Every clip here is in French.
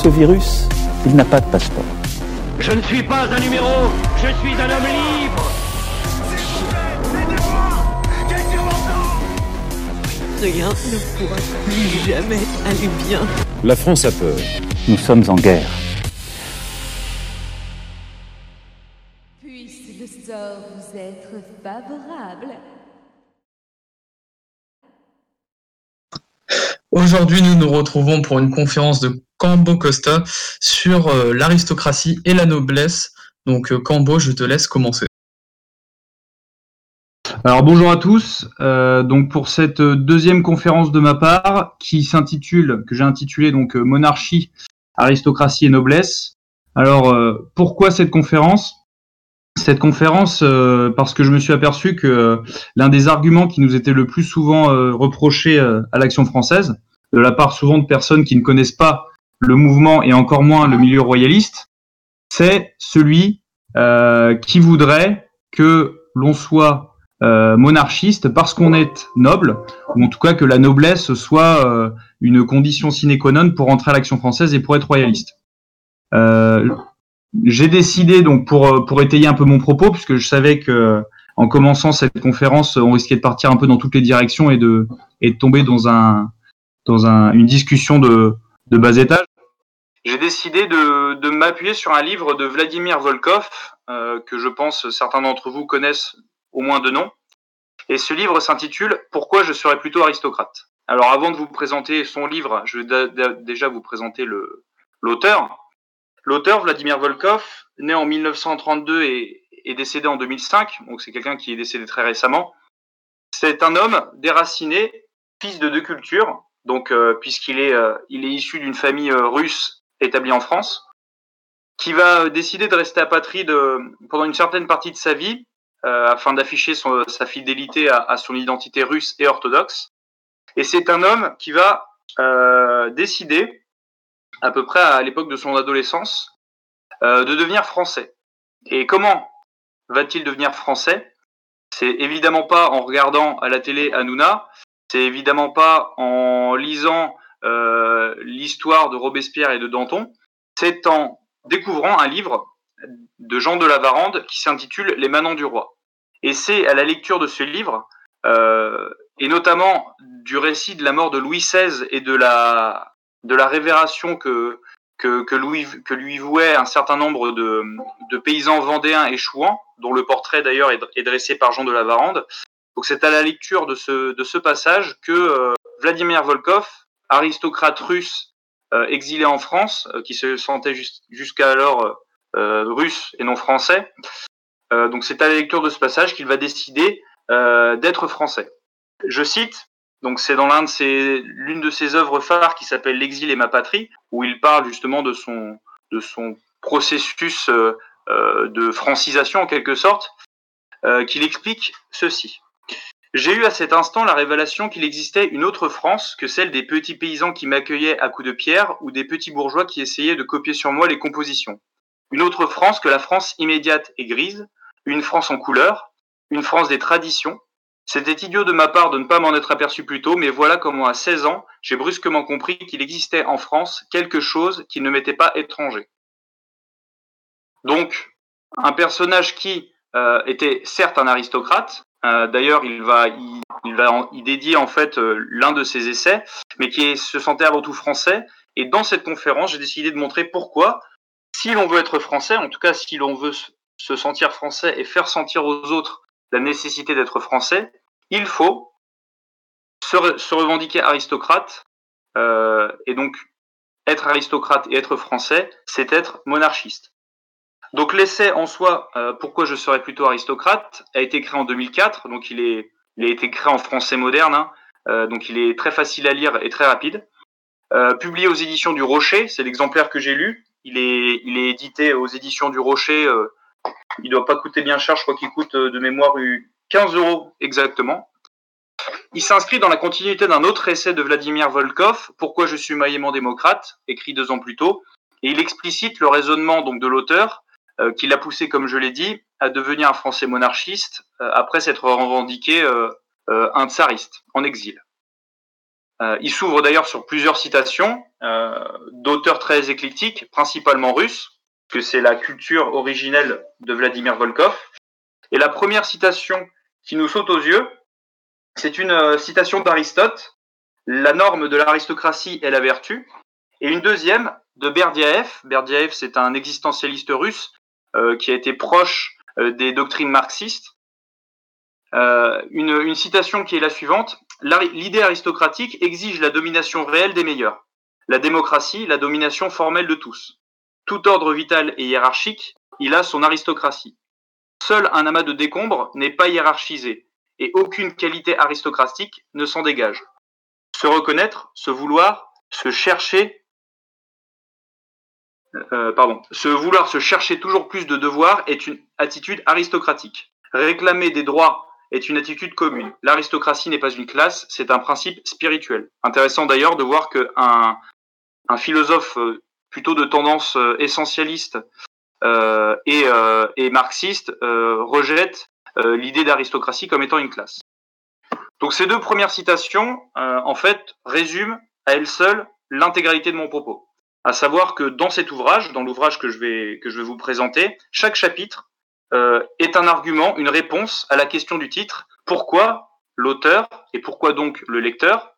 Ce virus, il n'a pas de passeport. Je ne suis pas un numéro, je suis un homme libre Rien ne pourra plus jamais aller bien. La France a peur. Nous sommes en guerre. Puisse le sort vous être favorable. Aujourd'hui, nous nous retrouvons pour une conférence de Cambo Costa sur euh, l'aristocratie et la noblesse. Donc, euh, Cambo, je te laisse commencer. Alors bonjour à tous. Euh, donc pour cette deuxième conférence de ma part, qui s'intitule, que j'ai intitulée donc Monarchie, aristocratie et noblesse. Alors pourquoi cette conférence? Cette conférence parce que je me suis aperçu que l'un des arguments qui nous était le plus souvent reproché à l'action française, de la part souvent de personnes qui ne connaissent pas le mouvement et encore moins le milieu royaliste, c'est celui euh, qui voudrait que l'on soit euh, monarchiste parce qu'on est noble, ou en tout cas que la noblesse soit euh, une condition sine qua non pour entrer à l'action française et pour être royaliste. J'ai décidé donc pour pour étayer un peu mon propos, puisque je savais que en commençant cette conférence, on risquait de partir un peu dans toutes les directions et de tomber dans un dans un, une discussion de de bas étage. J'ai décidé de, de m'appuyer sur un livre de Vladimir Volkov, euh, que je pense certains d'entre vous connaissent au moins de nom. Et ce livre s'intitule Pourquoi je serais plutôt aristocrate? Alors avant de vous présenter son livre, je vais déjà vous présenter l'auteur. L'auteur, Vladimir Volkov, né en 1932 et, et décédé en 2005, donc c'est quelqu'un qui est décédé très récemment. C'est un homme déraciné, fils de deux cultures, donc euh, puisqu'il est, euh, il est issu d'une famille euh, russe établie en France, qui va décider de rester apatride pendant une certaine partie de sa vie euh, afin d'afficher sa fidélité à, son identité russe et orthodoxe. Et c'est un homme qui va euh, décider, à peu près à l'époque de son adolescence, euh, de devenir français. Et comment va-t-il devenir français? C'est évidemment pas en regardant à la télé Hanouna, c'est évidemment pas en lisant euh, l'histoire de Robespierre et de Danton, c'est en découvrant un livre de Jean de la Varande qui s'intitule Les Manants du Roi. Et c'est à la lecture de ce livre, euh, et notamment du récit de la mort de Louis XVI et de la, révération que, Louis, que lui vouait un certain nombre de, paysans vendéens échouants, dont le portrait d'ailleurs est, dressé par Jean de la Varande. Donc c'est à la lecture de ce, de ce passage que euh, Vladimir Volkov, aristocrate russe euh, exilé en France, qui se sentait jusqu'à alors euh, russe et non français. Euh, donc c'est à la lecture de ce passage qu'il va décider euh, d'être français. Je cite, donc c'est dans l'un de l'une de ses œuvres phares qui s'appelle L'exil et ma patrie, où il parle justement de son, processus euh, de francisation en quelque sorte, qu'il explique ceci. J'ai eu à cet instant la révélation qu'il existait une autre France que celle des petits paysans qui m'accueillaient à coups de pierre ou des petits bourgeois qui essayaient de copier sur moi les compositions une autre France que la France immédiate et grise, une France en couleur, une France des traditions. C'était idiot de ma part de ne pas m'en être aperçu plus tôt, mais voilà comment à 16 ans, j'ai brusquement compris qu'il existait en France quelque chose qui ne m'était pas étranger. Donc, un personnage qui euh, était certes un aristocrate, d'ailleurs il va, il, va y dédier en fait euh, l'un de ses essais, mais qui est, se sentait avant tout français, et dans cette conférence, j'ai décidé de montrer pourquoi si l'on veut être français, en tout cas si l'on veut se sentir français et faire sentir aux autres la nécessité d'être français, il faut se, se revendiquer aristocrate. Euh, et donc, être aristocrate et être français, c'est être monarchiste. Donc l'essai en soi, euh, pourquoi je serais plutôt aristocrate, a été créé en 2004, donc il, est, il a été créé en français moderne, hein, euh, donc il est très facile à lire et très rapide. Euh, publié aux éditions du Rocher, c'est l'exemplaire que j'ai lu. Il est, il est édité aux éditions du Rocher. Il doit pas coûter bien cher, je crois qu'il coûte de mémoire 15 euros exactement. Il s'inscrit dans la continuité d'un autre essai de Vladimir Volkov, Pourquoi je suis maillément démocrate, écrit deux ans plus tôt, et il explicite le raisonnement donc de l'auteur qui l'a poussé, comme je l'ai dit, à devenir un Français monarchiste euh, après s'être revendiqué euh, un tsariste en exil. il s'ouvre d'ailleurs sur plusieurs citations d'auteurs très éclectiques, principalement russes, que c'est la culture originelle de Vladimir Volkov. Et la première citation qui nous saute aux yeux, c'est une citation d'Aristote, La norme de l'aristocratie est la vertu, et une deuxième de Berdiaev. Berdiaev, c'est un existentialiste russe euh, qui a été proche euh, des doctrines marxistes. Euh, une, une citation qui est la suivante L'idée aristocratique exige la domination réelle des meilleurs, la démocratie, la domination formelle de tous. Tout ordre vital et hiérarchique, il a son aristocratie. Seul un amas de décombres n'est pas hiérarchisé, et aucune qualité aristocratique ne s'en dégage. Se reconnaître, se vouloir, se chercher, euh, pardon, se vouloir se chercher toujours plus de devoirs est une attitude aristocratique. Réclamer des droits est une attitude commune. L'aristocratie n'est pas une classe, c'est un principe spirituel. Intéressant d'ailleurs de voir qu'un un philosophe euh, plutôt de tendance euh, essentialiste et, et, marxiste rejette l'idée d'aristocratie comme étant une classe. Donc ces deux premières citations, en fait, résument à elles seules l'intégralité de mon propos à savoir que dans cet ouvrage, dans l'ouvrage que je vais que je vais vous présenter, chaque chapitre euh, est un argument, une réponse à la question du titre. Pourquoi l'auteur et pourquoi donc le lecteur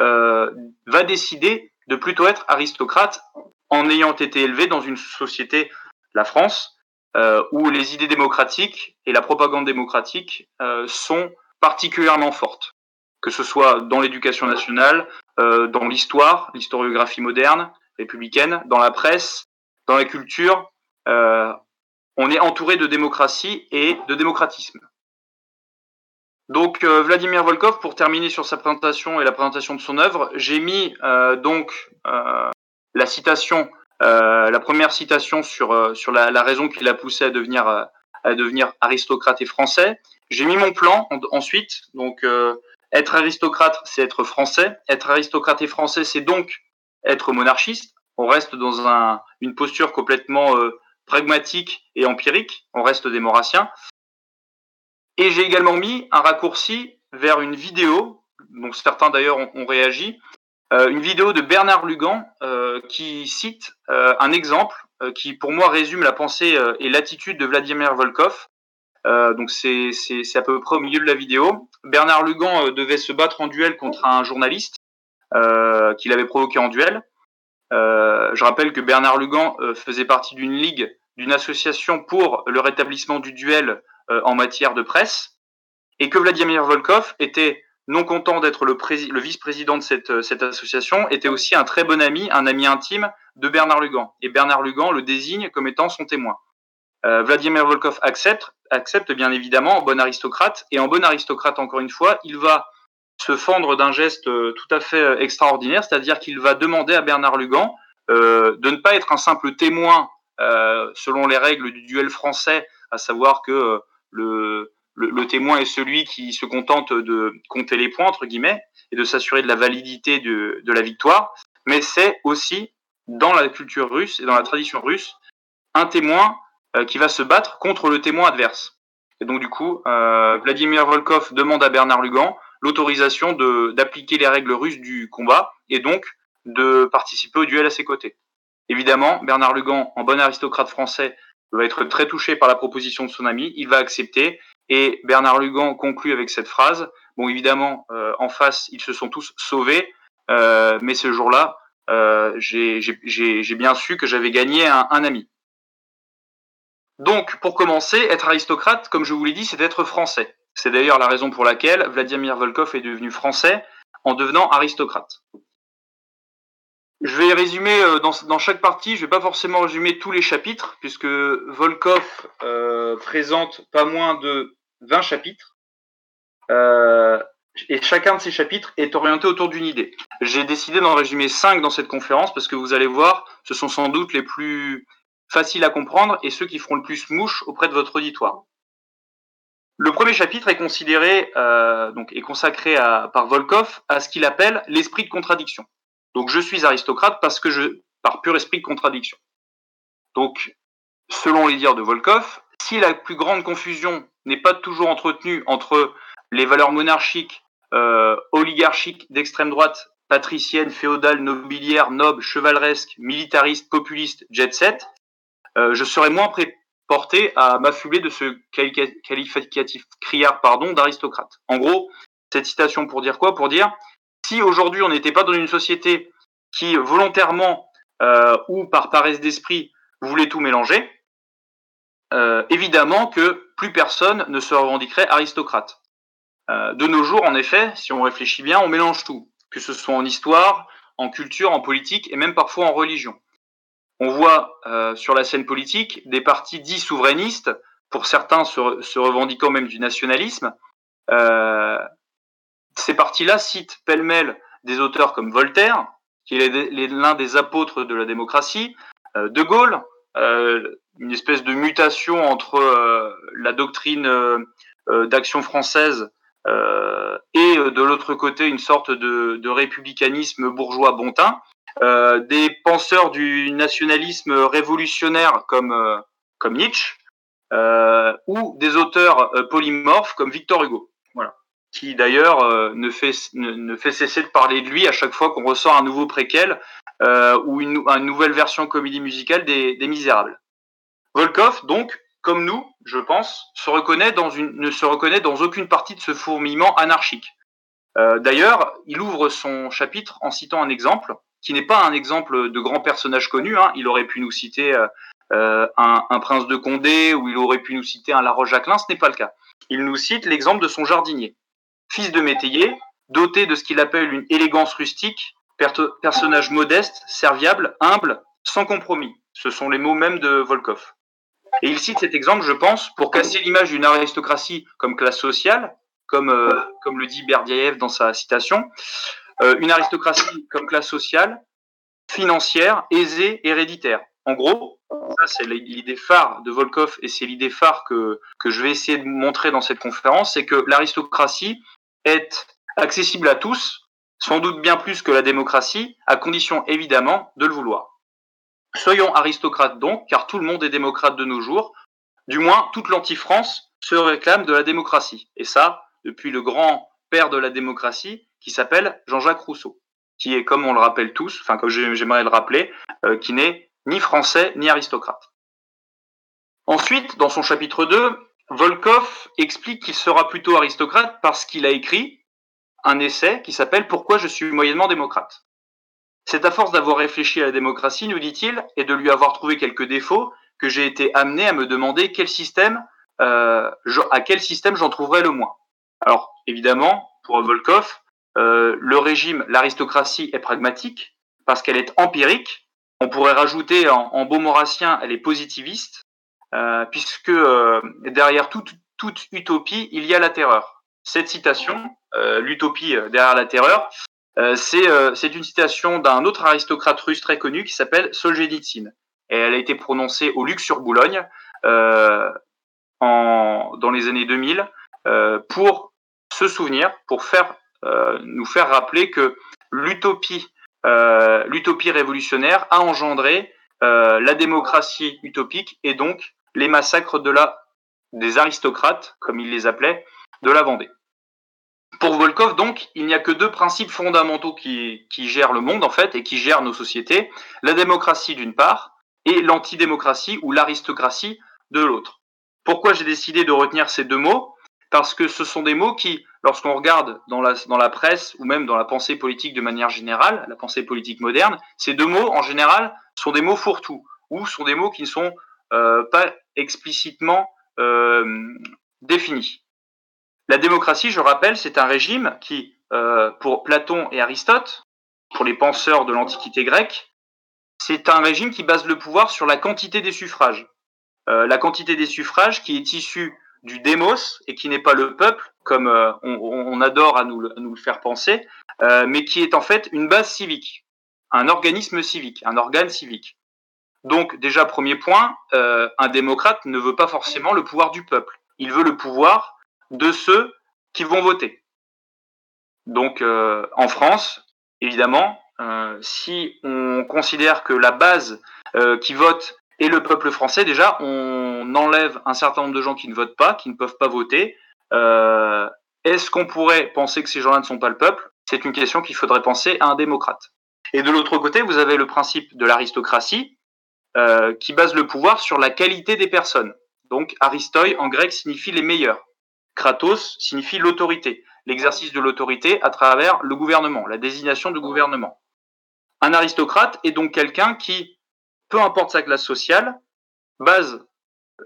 euh, va décider de plutôt être aristocrate en ayant été élevé dans une société, la France, euh, où les idées démocratiques et la propagande démocratique sont particulièrement fortes, que ce soit dans l'éducation nationale, dans l'histoire, l'historiographie moderne, républicaine, dans la presse, dans la culture, euh, on est entouré de démocratie et de démocratisme. Donc euh, Vladimir Volkov, pour terminer sur sa présentation et la présentation de son œuvre, j'ai mis euh, donc la citation, la première citation sur sur la, raison qui l'a poussé à devenir à devenir aristocrate et français. J'ai mis mon plan en, ensuite, donc être aristocrate, c'est être français. Être aristocrate et français, c'est donc être monarchiste. On reste dans un, une posture complètement euh, pragmatique et empirique. On reste des maurassiens. Et j'ai également mis un raccourci vers une vidéo, dont certains d'ailleurs ont, réagi, euh, une vidéo de Bernard Lugan euh, qui cite un exemple qui pour moi résume la pensée et l'attitude de Vladimir Volkov. donc c'est à peu près au milieu de la vidéo. Bernard Lugan devait se battre en duel contre un journaliste euh, qu'il avait provoqué en duel. Euh, je rappelle que Bernard Lugan euh, faisait partie d'une ligue, d'une association pour le rétablissement du duel en matière de presse, et que Vladimir Volkov était non content d'être le, vice-président de cette, association, était aussi un très bon ami, un ami intime de Bernard Lugan. Et Bernard Lugan le désigne comme étant son témoin. Vladimir Volkov accepte, accepte bien évidemment en bon aristocrate, et en bon aristocrate encore une fois, il va se fendre d'un geste tout à fait extraordinaire, c'est-à-dire qu'il va demander à Bernard Lugan euh, de ne pas être un simple témoin euh, selon les règles du duel français, à savoir que euh, le, le, le, témoin est celui qui se contente de compter les points, entre guillemets, et de s'assurer de la validité de, de la victoire, mais c'est aussi, dans la culture russe et dans la tradition russe, un témoin euh, qui va se battre contre le témoin adverse. Et donc du coup, euh, Vladimir Volkov demande à Bernard Lugan l'autorisation d'appliquer les règles russes du combat et donc de participer au duel à ses côtés. Évidemment, Bernard Lugan, en bon aristocrate français, va être très touché par la proposition de son ami, il va accepter et Bernard Lugan conclut avec cette phrase. Bon, évidemment, euh, en face, ils se sont tous sauvés, euh, mais ce jour-là, euh, j'ai bien su que j'avais gagné un, un, ami. Donc, pour commencer, être aristocrate, comme je vous l'ai dit, c'est être français. C'est d'ailleurs la raison pour laquelle Vladimir Volkov est devenu français en devenant aristocrate. Je vais résumer euh, dans, chaque partie, je vais pas forcément résumer tous les chapitres, puisque Volkov euh, présente pas moins de 20 chapitres. Euh, et chacun de ces chapitres est orienté autour d'une idée. J'ai décidé d'en résumer 5 dans cette conférence, parce que vous allez voir, ce sont sans doute les plus faciles à comprendre et ceux qui feront le plus mouche auprès de votre auditoire. Le premier chapitre est considéré, euh, donc est consacré par Volkov à ce qu'il appelle l'esprit de contradiction. Donc je suis aristocrate parce que je, par pur esprit de contradiction. Donc, selon les dires de Volkov, si la plus grande confusion n'est pas toujours entretenue entre les valeurs monarchiques, euh, oligarchiques d'extrême droite, patricienne, féodale, nobiliaire, noble, chevaleresque, militariste, populiste, jet set, euh, je serais moins porté à m'affubler de ce qualificatif criard d'aristocrate. En gros, cette citation pour dire quoi? Pour dire si aujourd'hui on n'était pas dans une société qui volontairement euh, ou par paresse d'esprit voulait tout mélanger, euh, évidemment que plus personne ne se revendiquerait aristocrate. Euh, de nos jours, en effet, si on réfléchit bien, on mélange tout, que ce soit en histoire, en culture, en politique et même parfois en religion. On voit euh, sur la scène politique des partis dits souverainistes, pour certains se, revendiquant même du nationalisme, euh, ces partis-là citent pêle-mêle des auteurs comme Voltaire, qui est l'un des apôtres de la démocratie, euh, De Gaulle, euh, une espèce de mutation entre euh, la doctrine d'action française et de l'autre côté une sorte de, de républicanisme bourgeois bontin, des penseurs du nationalisme révolutionnaire comme, comme Nietzsche, ou des auteurs polymorphes comme Victor Hugo. Voilà qui d'ailleurs euh, ne, fait, ne, fait cesser de parler de lui à chaque fois qu'on ressort un nouveau préquel euh, ou une, une, nouvelle version comédie musicale des, des, Misérables. Volkov, donc, comme nous, je pense, se reconnaît dans une, ne se reconnaît dans aucune partie de ce fourmillement anarchique. Euh, d'ailleurs, il ouvre son chapitre en citant un exemple qui n'est pas un exemple de grand personnage connu. Hein. Il aurait pu nous citer euh, un, un, prince de Condé ou il aurait pu nous citer un La Roche-Jacquelin. Ce n'est pas le cas. Il nous cite l'exemple de son jardinier fils de métayer, doté de ce qu'il appelle une élégance rustique, personnage modeste, serviable, humble, sans compromis. Ce sont les mots mêmes de Volkov. Et il cite cet exemple, je pense, pour casser l'image d'une aristocratie comme classe sociale, comme, euh, comme le dit Berdiaev dans sa citation, euh, une aristocratie comme classe sociale, financière, aisée, héréditaire. En gros, ça c'est l'idée phare de Volkov et c'est l'idée phare que, que je vais essayer de montrer dans cette conférence, c'est que l'aristocratie est accessible à tous, sans doute bien plus que la démocratie, à condition évidemment de le vouloir. Soyons aristocrates donc, car tout le monde est démocrate de nos jours, du moins toute l'anti-France se réclame de la démocratie. Et ça, depuis le grand père de la démocratie, qui s'appelle Jean-Jacques Rousseau, qui est, comme on le rappelle tous, enfin comme j'aimerais le rappeler, euh, qui n'est ni français ni aristocrate. Ensuite, dans son chapitre 2, Volkov explique qu'il sera plutôt aristocrate parce qu'il a écrit un essai qui s'appelle Pourquoi je suis moyennement démocrate. C'est à force d'avoir réfléchi à la démocratie, nous dit-il, et de lui avoir trouvé quelques défauts, que j'ai été amené à me demander quel système, euh, à quel système j'en trouverais le moins. Alors, évidemment, pour Volkov, euh, le régime, l'aristocratie est pragmatique parce qu'elle est empirique. On pourrait rajouter en, en beau maurassien, elle est positiviste euh, puisque euh, derrière toute, utopie, il y a la terreur. Cette citation, l'utopie derrière la terreur, c'est une citation d'un autre aristocrate russe très connu qui s'appelle Solzhenitsyn. Et elle a été prononcée au Luxe sur Boulogne en, dans les années 2000 pour se souvenir, pour faire, nous faire rappeler que l'utopie l'utopie révolutionnaire a engendré euh, la démocratie utopique et donc les massacres de la, des aristocrates, comme il les appelait, de la Vendée. Pour Volkov, donc, il n'y a que deux principes fondamentaux qui, qui gèrent le monde, en fait, et qui gèrent nos sociétés. La démocratie, d'une part, et l'antidémocratie ou l'aristocratie de l'autre. Pourquoi j'ai décidé de retenir ces deux mots? Parce que ce sont des mots qui lorsqu'on regarde dans la, presse ou même dans la pensée politique de manière générale, la pensée politique moderne, ces deux mots, en général, sont des mots fourre-tout ou sont des mots qui ne sont euh, pas explicitement euh, définis. La démocratie, je rappelle, c'est un régime qui, euh, pour Platon et Aristote, pour les penseurs de l'Antiquité grecque, c'est un régime qui base le pouvoir sur la quantité des suffrages. La quantité des suffrages qui est issue du démos et qui n'est pas le peuple, comme euh, on, adore à nous, le faire penser, euh, mais qui est en fait une base civique, un organisme civique, un organe civique. Donc déjà, premier point, euh, un démocrate ne veut pas forcément le pouvoir du peuple, il veut le pouvoir de ceux qui vont voter. Donc en France, évidemment, si on considère que la base qui vote est le peuple français, déjà, on enlève un certain nombre de gens qui ne votent pas, qui ne peuvent pas voter. Est-ce qu'on pourrait penser que ces gens-là ne sont pas le peuple? C'est une question qu'il faudrait penser à un démocrate. Et de l'autre côté, vous avez le principe de l'aristocratie, euh, qui base le pouvoir sur la qualité des personnes. Donc aristoi en grec signifie les meilleurs. Kratos signifie l'autorité, l'exercice de l'autorité à travers le gouvernement, la désignation du gouvernement. Un aristocrate est donc quelqu'un qui, peu importe sa classe sociale, base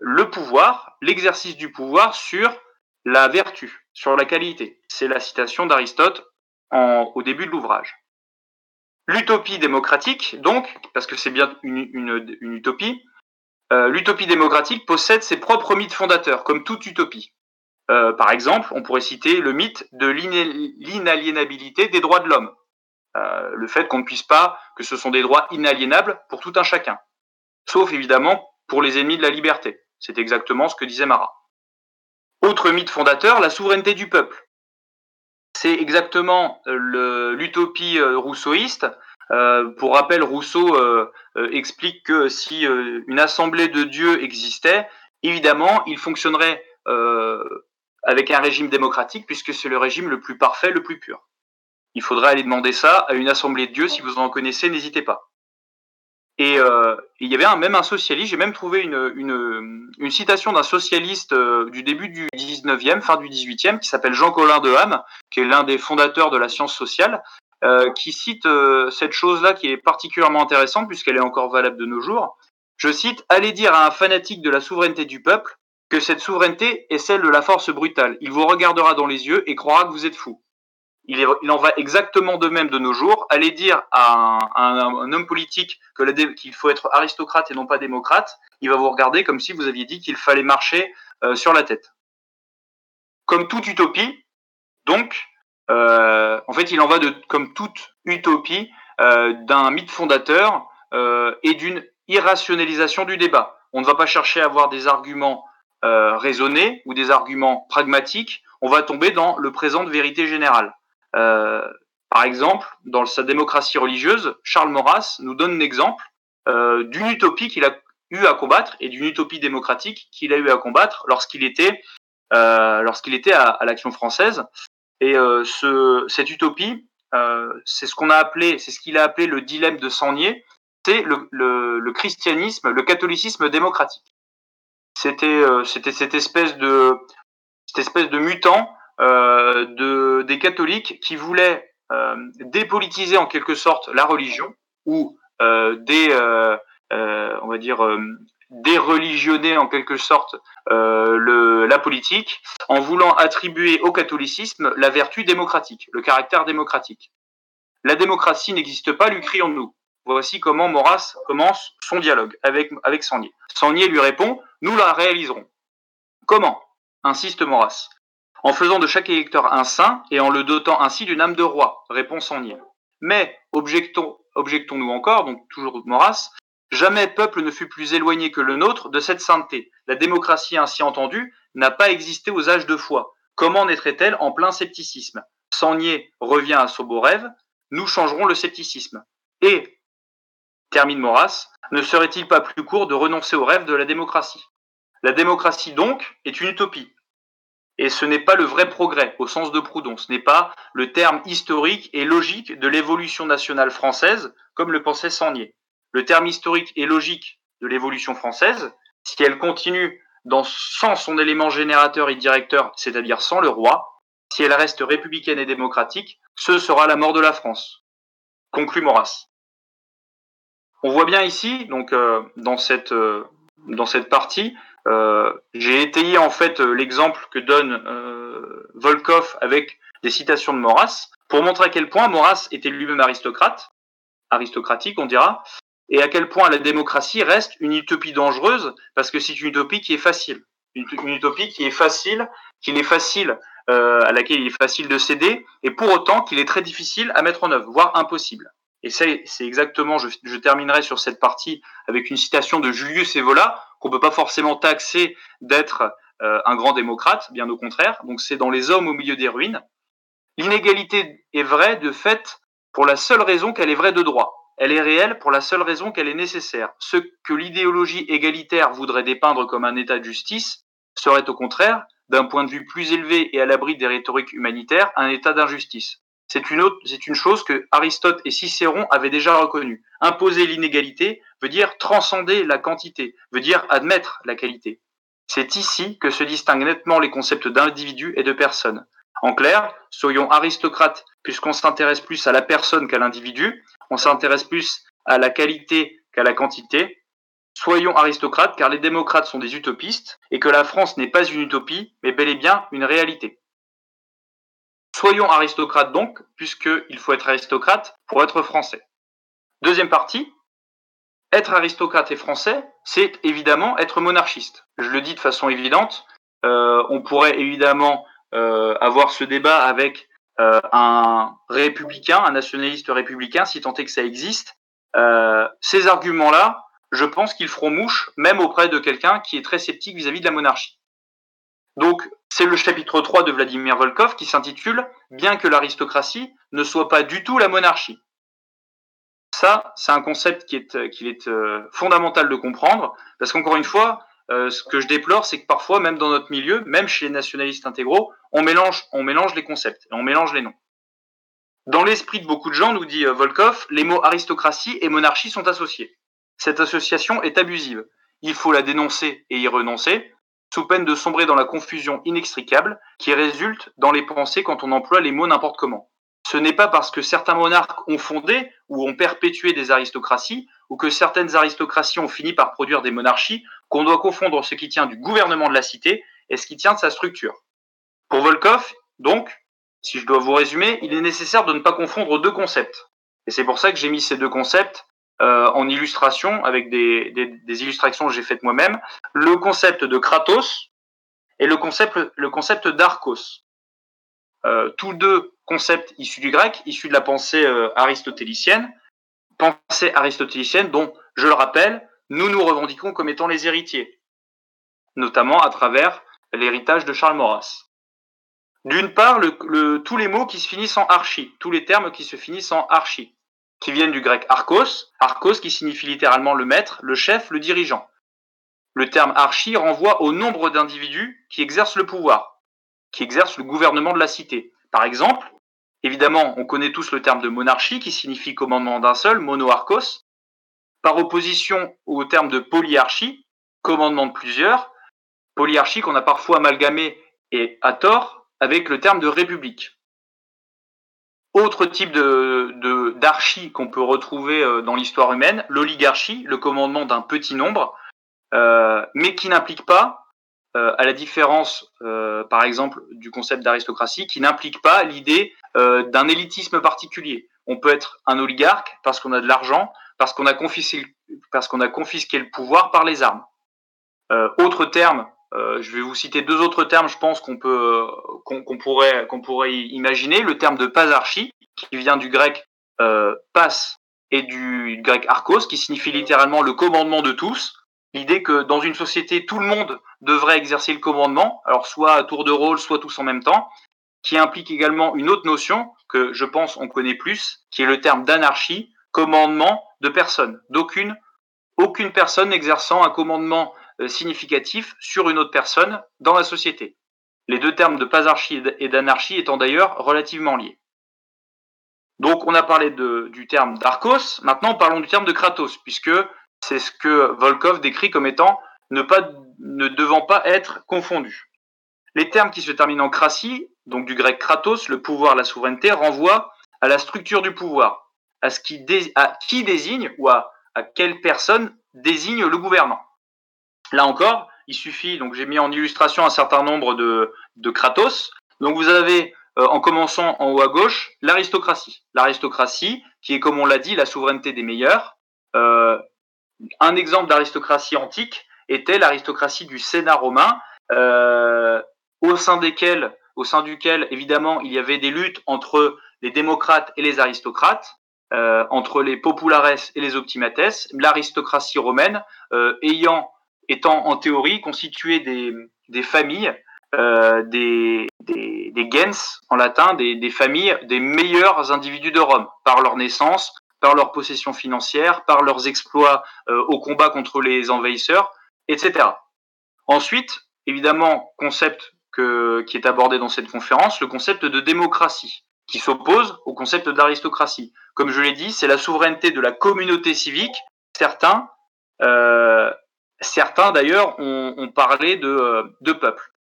le pouvoir, l'exercice du pouvoir sur la vertu, sur la qualité. C'est la citation d'Aristote au début de l'ouvrage. L'utopie démocratique, donc, parce que c'est bien une, utopie, euh, l'utopie démocratique possède ses propres mythes fondateurs, comme toute utopie. Euh, par exemple, on pourrait citer le mythe de l'inaliénabilité des droits de l'homme. Euh, le fait qu'on ne puisse pas, que ce sont des droits inaliénables pour tout un chacun. Sauf évidemment pour les ennemis de la liberté. C'est exactement ce que disait Marat. Autre mythe fondateur, la souveraineté du peuple c'est exactement euh, l'utopie euh, rousseauiste. Euh, pour rappel, Rousseau explique que si une assemblée de dieux existait, évidemment, il fonctionnerait avec un régime démocratique, puisque c'est le régime le plus parfait, le plus pur. Il faudrait aller demander ça à une assemblée de dieux, si vous en connaissez, n'hésitez pas. Et euh, il y avait même un socialiste, j'ai même trouvé une, citation d'un socialiste euh, du début du 19e, fin du 18e, qui s'appelle Jean-Colin de Ham, qui est l'un des fondateurs de la science sociale, euh, qui cite cette chose-là qui est particulièrement intéressante puisqu'elle est encore valable de nos jours. Je cite Allez dire à un fanatique de la souveraineté du peuple que cette souveraineté est celle de la force brutale. Il vous regardera dans les yeux et croira que vous êtes fou. Il, en va exactement de même de nos jours. Allez dire à un, homme politique qu'il faut être aristocrate et non pas démocrate, il va vous regarder comme si vous aviez dit qu'il fallait marcher euh, sur la tête. Comme toute utopie, donc, euh, en fait, il en va de, comme toute utopie, euh, d'un mythe fondateur et d'une irrationalisation du débat. On ne va pas chercher à avoir des arguments raisonnés ou des arguments pragmatiques. On va tomber dans le présent de vérité générale. Euh, par exemple, dans sa démocratie religieuse, Charles Maurras nous donne un exemple euh, d'une utopie qu'il a eu à combattre et d'une utopie démocratique qu'il a eu à combattre lorsqu'il était, euh, lorsqu'il était à, l'Action française. Et euh, ce, cette utopie, euh, c'est ce qu'on a appelé, c'est ce qu'il a appelé le dilemme de Sangnier, c'est le, le, le, christianisme, le catholicisme démocratique. C'était, euh, c'était cette espèce de, cette espèce de mutant de, des catholiques qui voulaient euh, dépolitiser en quelque sorte la religion ou euh, euh, déreligionner en quelque sorte la politique en voulant attribuer au catholicisme la vertu démocratique, le caractère démocratique. La démocratie n'existe pas, lui crions-nous. Voici comment Maurras commence son dialogue avec, avec Sangnier. Sangnier lui répond Nous la réaliserons. Comment? insiste Maurras en faisant de chaque électeur un saint et en le dotant ainsi d'une âme de roi, répond Sangnier. Mais, objectons, objectons-nous encore, donc toujours Maurras, jamais peuple ne fut plus éloigné que le nôtre de cette sainteté. La démocratie ainsi entendue n'a pas existé aux âges de foi. Comment naîtrait-elle en plein scepticisme? Sangnier revient à ce beau rêve, nous changerons le scepticisme. Et, termine Maurras, ne serait-il pas plus court de renoncer au rêve de la démocratie? La démocratie donc est une utopie, et ce n'est pas le vrai progrès au sens de Proudhon, ce n'est pas le terme historique et logique de l'évolution nationale française, comme le pensait Sangnier. Le terme historique et logique de l'évolution française, si elle continue sans son élément générateur et directeur, c'est-à-dire sans le roi, si elle reste républicaine et démocratique, ce sera la mort de la France. Conclut Maurras. On voit bien ici, donc euh, dans cette euh, dans cette partie, j'ai étayé en fait l'exemple que donne Volkov avec des citations de Maurras pour montrer à quel point Maurras était lui-même aristocrate, aristocratique on dira, et à quel point la démocratie reste une utopie dangereuse parce que c'est une utopie qui est facile, une, utopie qui est facile, qu'il est facile à laquelle il est facile de céder, et pour autant qu'il est très difficile à mettre en œuvre, voire impossible. Et c'est exactement, je, je, terminerai sur cette partie avec une citation de Julius Evola, qu'on peut pas forcément taxer d'être euh, un grand démocrate, bien au contraire. Donc c'est dans Les hommes au milieu des ruines. L'inégalité est vraie de fait pour la seule raison qu'elle est vraie de droit. Elle est réelle pour la seule raison qu'elle est nécessaire. Ce que l'idéologie égalitaire voudrait dépeindre comme un état de justice serait au contraire, d'un point de vue plus élevé et à l'abri des rhétoriques humanitaires, un état d'injustice. C'est une, chose que Aristote et Cicéron avaient déjà reconnue. Imposer l'inégalité veut dire transcender la quantité, veut dire admettre la qualité. C'est ici que se distinguent nettement les concepts d'individu et de personne. En clair, soyons aristocrates puisqu'on s'intéresse plus à la personne qu'à l'individu, on s'intéresse plus à la qualité qu'à la quantité. Soyons aristocrates car les démocrates sont des utopistes et que la France n'est pas une utopie mais bel et bien une réalité. Soyons aristocrates donc, puisqu'il faut être aristocrate pour être français. Deuxième partie, être aristocrate et français, c'est évidemment être monarchiste. Je le dis de façon évidente, euh, on pourrait évidemment euh, avoir ce débat avec euh, un républicain, un nationaliste républicain, si tant est que ça existe. ces arguments-là, je pense qu'ils feront mouche, même auprès de quelqu'un qui est très sceptique vis-à-vis -vis de la monarchie. Donc, c'est le chapitre 3 de Vladimir Volkov qui s'intitule Bien que l'aristocratie ne soit pas du tout la monarchie. Ça, c'est un concept qui est, qu'il est euh, fondamental de comprendre, parce qu'encore une fois, euh, ce que je déplore, c'est que parfois, même dans notre milieu, même chez les nationalistes intégraux, on mélange, on mélange les concepts, on mélange les noms. Dans l'esprit de beaucoup de gens, nous dit euh, Volkov, les mots aristocratie et monarchie sont associés. Cette association est abusive. Il faut la dénoncer et y renoncer, sous peine de sombrer dans la confusion inextricable qui résulte dans les pensées quand on emploie les mots n'importe comment. Ce n'est pas parce que certains monarques ont fondé ou ont perpétué des aristocraties, ou que certaines aristocraties ont fini par produire des monarchies, qu'on doit confondre ce qui tient du gouvernement de la cité et ce qui tient de sa structure. Pour Volkov, donc, si je dois vous résumer, il est nécessaire de ne pas confondre deux concepts. Et c'est pour ça que j'ai mis ces deux concepts euh, en illustration avec des, illustrations que j'ai faites moi-même, le concept de Kratos et le concept, le d'Arcos. Euh, tous deux concepts issus du grec, issus de la pensée euh, aristotélicienne, pensée aristotélicienne dont, je le rappelle, nous nous revendiquons comme étant les héritiers, notamment à travers l'héritage de Charles Maurras. D'une part, tous les mots qui se finissent en archi, tous les termes qui se finissent en archi qui viennent du grec archos, archos qui signifie littéralement le maître, le chef, le dirigeant. Le terme archi renvoie au nombre d'individus qui exercent le pouvoir, qui exercent le gouvernement de la cité. Par exemple, évidemment, on connaît tous le terme de monarchie qui signifie commandement d'un seul, monoarchos, par opposition au terme de polyarchie, commandement de plusieurs, polyarchie qu'on a parfois amalgamé et à tort avec le terme de république. Autre type de d'archie qu'on peut retrouver euh, dans l'histoire humaine, l'oligarchie, le commandement d'un petit nombre, euh, mais qui n'implique pas, euh, à la différence, par exemple, du concept d'aristocratie, qui n'implique pas l'idée d'un élitisme particulier. On peut être un oligarque parce qu'on a de l'argent, parce qu'on a confisqué, parce qu'on a confisqué le pouvoir par les armes. autre terme euh, je vais vous citer deux autres termes, je pense qu'on peut, qu'on pourrait, qu'on pourrait imaginer. Le terme de pasarchie, qui vient du grec euh, pas et du grec archos, qui signifie littéralement le commandement de tous. L'idée que dans une société, tout le monde devrait exercer le commandement, alors soit à tour de rôle, soit tous en même temps, qui implique également une autre notion que je pense on connaît plus, qui est le terme d'anarchie, commandement de personne, d'aucune, aucune personne exerçant un commandement significatif sur une autre personne dans la société. Les deux termes de pasarchie et d'anarchie étant d'ailleurs relativement liés. Donc on a parlé du terme d'archos, maintenant parlons du terme de kratos, puisque c'est ce que Volkov décrit comme étant ne, pas, ne devant pas être confondu. Les termes qui se terminent en cratie donc du grec kratos, le pouvoir, la souveraineté, renvoie à la structure du pouvoir, à ce qui, à qui désigne ou à, à quelle personne désigne le gouvernant. Là encore, il suffit, donc j'ai mis en illustration un certain nombre de, de kratos. Donc vous avez, euh, en commençant en haut à gauche, l'aristocratie. L'aristocratie, qui est, comme on l'a dit, la souveraineté des meilleurs. Euh, un exemple d'aristocratie antique était l'aristocratie du Sénat romain, euh, au sein desquels, au sein duquel, évidemment, il y avait des luttes entre les démocrates et les aristocrates, euh, entre les populares et les optimates, l'aristocratie romaine euh, ayant, étant en théorie constituée des, des familles, euh, des, des, des, gens en latin, des, des familles des meilleurs individus de Rome, par leur naissance, par leur possession financière, par leurs exploits euh, au combat contre les envahisseurs, etc. Ensuite, évidemment, concept que, qui est abordé dans cette conférence, le concept de démocratie, qui s'oppose au concept d'aristocratie. Comme je l'ai dit, c'est la souveraineté de la communauté civique. Certains, euh, certains d'ailleurs, ont, parlé de, de peuple.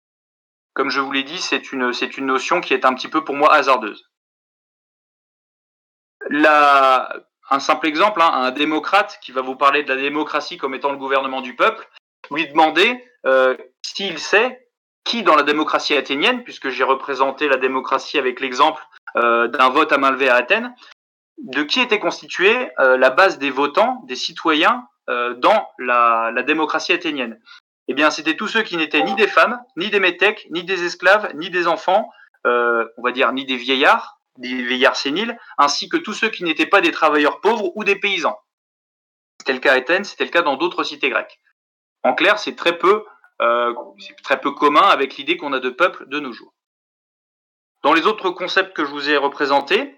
Comme je vous l'ai dit, c'est une, notion qui est un petit peu pour moi hasardeuse. Un simple exemple, hein, un démocrate qui va vous parler de la démocratie comme étant le gouvernement du peuple, lui demander euh, s'il sait qui dans la démocratie athénienne, puisque j'ai représenté la démocratie avec l'exemple euh, d'un vote à main levée à Athènes, de qui était constituée euh, la base des votants, des citoyens euh, dans la, démocratie athénienne. Eh bien, c'était tous ceux qui n'étaient ni des femmes, ni des métèques, ni des esclaves, ni des enfants, euh, on va dire ni des vieillards, des vieillards séniles, ainsi que tous ceux qui n'étaient pas des travailleurs pauvres ou des paysans. C'était le cas à Athènes, c'était le cas dans d'autres cités grecques. En clair, c'est très peu, euh, c'est très peu commun avec l'idée qu'on a de peuple de nos jours. Dans les autres concepts que je vous ai représentés,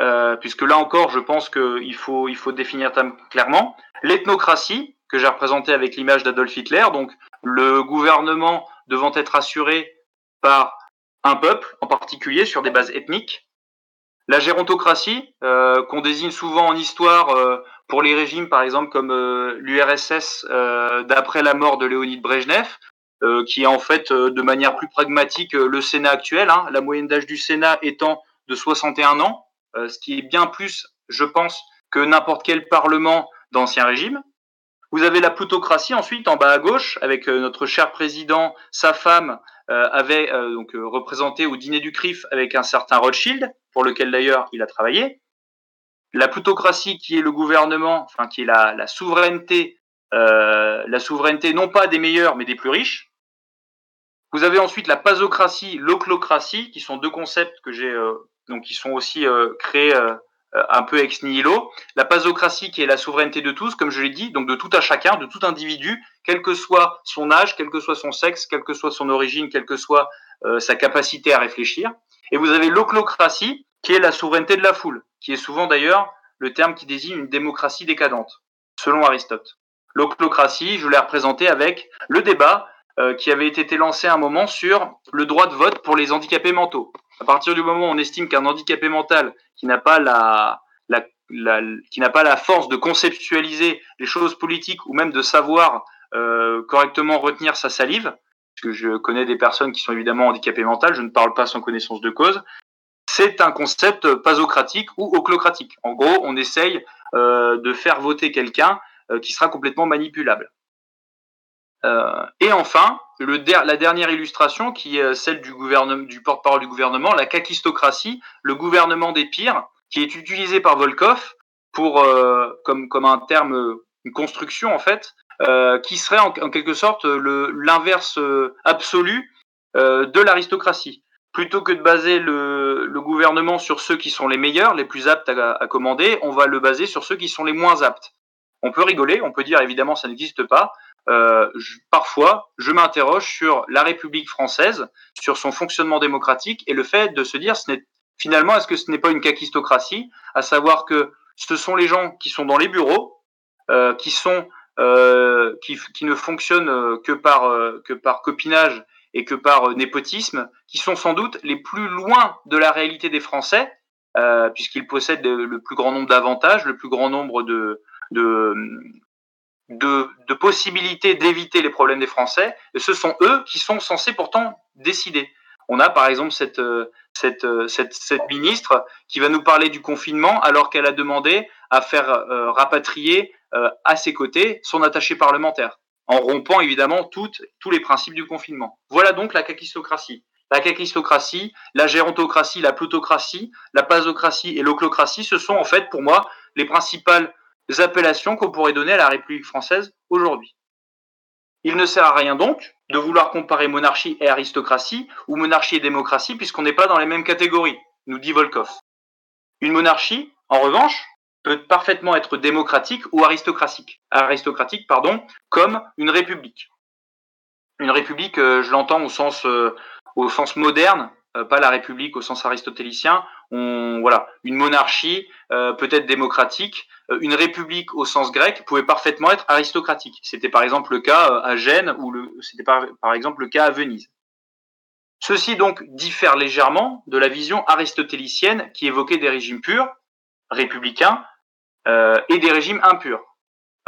euh, puisque là encore, je pense qu'il faut, il faut définir clairement, l'ethnocratie, que j'ai représenté avec l'image d'Adolf Hitler, donc le gouvernement devant être assuré par un peuple en particulier sur des bases ethniques, la gérontocratie, euh, qu'on désigne souvent en histoire euh, pour les régimes, par exemple, comme l'URSS d'après la mort de Léonid Brejnev, qui est en fait de manière plus pragmatique le Sénat actuel, hein, la moyenne d'âge du Sénat étant de 61 ans, ce qui est bien plus, je pense, que n'importe quel parlement d'ancien régime. Vous avez la plutocratie ensuite en bas à gauche avec notre cher président, sa femme euh, avait euh, donc représenté au dîner du CRIF avec un certain Rothschild, pour lequel d'ailleurs il a travaillé. La plutocratie qui est le gouvernement, enfin qui est la, souveraineté, euh, la souveraineté non pas des meilleurs mais des plus riches. Vous avez ensuite la pasocratie, l'oclocratie, qui sont deux concepts que j'ai donc qui sont aussi créés un peu ex nihilo. La pasocratie qui est la souveraineté de tous, comme je l'ai dit, donc de tout à chacun, de tout individu, quel que soit son âge, quel que soit son sexe, quelle que soit son origine, quelle que soit euh, sa capacité à réfléchir. Et vous avez l'oclocratie, qui est la souveraineté de la foule, qui est souvent d'ailleurs le terme qui désigne une démocratie décadente, selon Aristote. L'oclocratie, je l'ai représenté avec le débat euh, qui avait été lancé à un moment sur le droit de vote pour les handicapés mentaux. À partir du moment où on estime qu'un handicapé mental qui n'a pas la, force de conceptualiser les choses politiques ou même de savoir euh, correctement retenir sa salive, parce je connais des personnes qui sont évidemment handicapées mentales, je ne parle pas sans connaissance de cause, c'est un concept pasocratique ou oclocratique. En gros, on essaye euh, de faire voter quelqu'un euh, qui sera complètement manipulable. Euh, et enfin, la dernière illustration, qui est celle du, porte-parole du gouvernement, la kakistocratie, le gouvernement des pires, qui est utilisé par Volkov pour, euh, comme, comme un terme, une construction en fait, euh, qui serait en, quelque sorte l'inverse euh, absolu euh, de l'aristocratie. Plutôt que de baser le, le, gouvernement sur ceux qui sont les meilleurs, les plus aptes à, à, commander, on va le baser sur ceux qui sont les moins aptes. On peut rigoler, on peut dire évidemment ça n'existe pas. Euh, je, parfois, je m'interroge sur la République française, sur son fonctionnement démocratique et le fait de se dire, ce finalement, est-ce que ce n'est pas une kakistocratie, à savoir que ce sont les gens qui sont dans les bureaux, euh, qui sont euh, qui, qui, ne fonctionnent que par, euh, que par copinage et que par euh, népotisme, qui sont sans doute les plus loin de la réalité des Français, euh, puisqu'ils possèdent le plus grand nombre d'avantages, le plus grand nombre de, de, de, possibilités d'éviter les problèmes des Français, et ce sont eux qui sont censés pourtant décider. On a par exemple cette, cette, cette, ministre qui va nous parler du confinement alors qu'elle a demandé à faire rapatrier à ses côtés son attaché parlementaire, en rompant évidemment tous les principes du confinement. Voilà donc la kakistocratie. La kakistocratie, la gérontocratie, la plutocratie, la pasocratie et l'oclocratie, ce sont en fait pour moi les principales appellations qu'on pourrait donner à la République française aujourd'hui. Il ne sert à rien donc de vouloir comparer monarchie et aristocratie ou monarchie et démocratie puisqu'on n'est pas dans les mêmes catégories, nous dit Volkov. Une monarchie, en revanche, peut parfaitement être démocratique ou aristocratique, aristocratique pardon, comme une république. Une république, euh, je l'entends au sens euh, moderne, pas la République au sens aristotélicien. On, voilà, une monarchie euh, peut-être démocratique, euh, une république au sens grec pouvait parfaitement être aristocratique. C'était par exemple le cas à Gênes ou c'était par, exemple le cas à Venise. Ceci donc diffère légèrement de la vision aristotélicienne qui évoquait des régimes purs, républicains, euh, et des régimes impurs.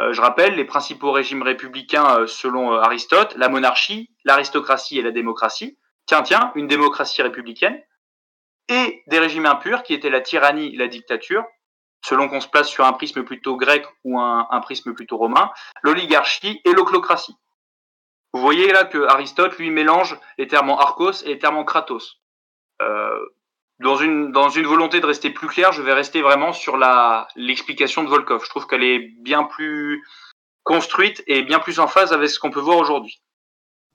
Euh, je rappelle les principaux régimes républicains selon Aristote, la monarchie, l'aristocratie et la démocratie tiens, tiens, une démocratie républicaine, et des régimes impurs qui étaient la tyrannie et la dictature, selon qu'on se place sur un prisme plutôt grec ou un, prisme plutôt romain, l'oligarchie et l'oclocratie. Vous voyez là que Aristote, lui, mélange les termes archos et les termes kratos. Euh, dans, une, dans une volonté de rester plus clair, je vais rester vraiment sur l'explication de Volkov. Je trouve qu'elle est bien plus construite et bien plus en phase avec ce qu'on peut voir aujourd'hui.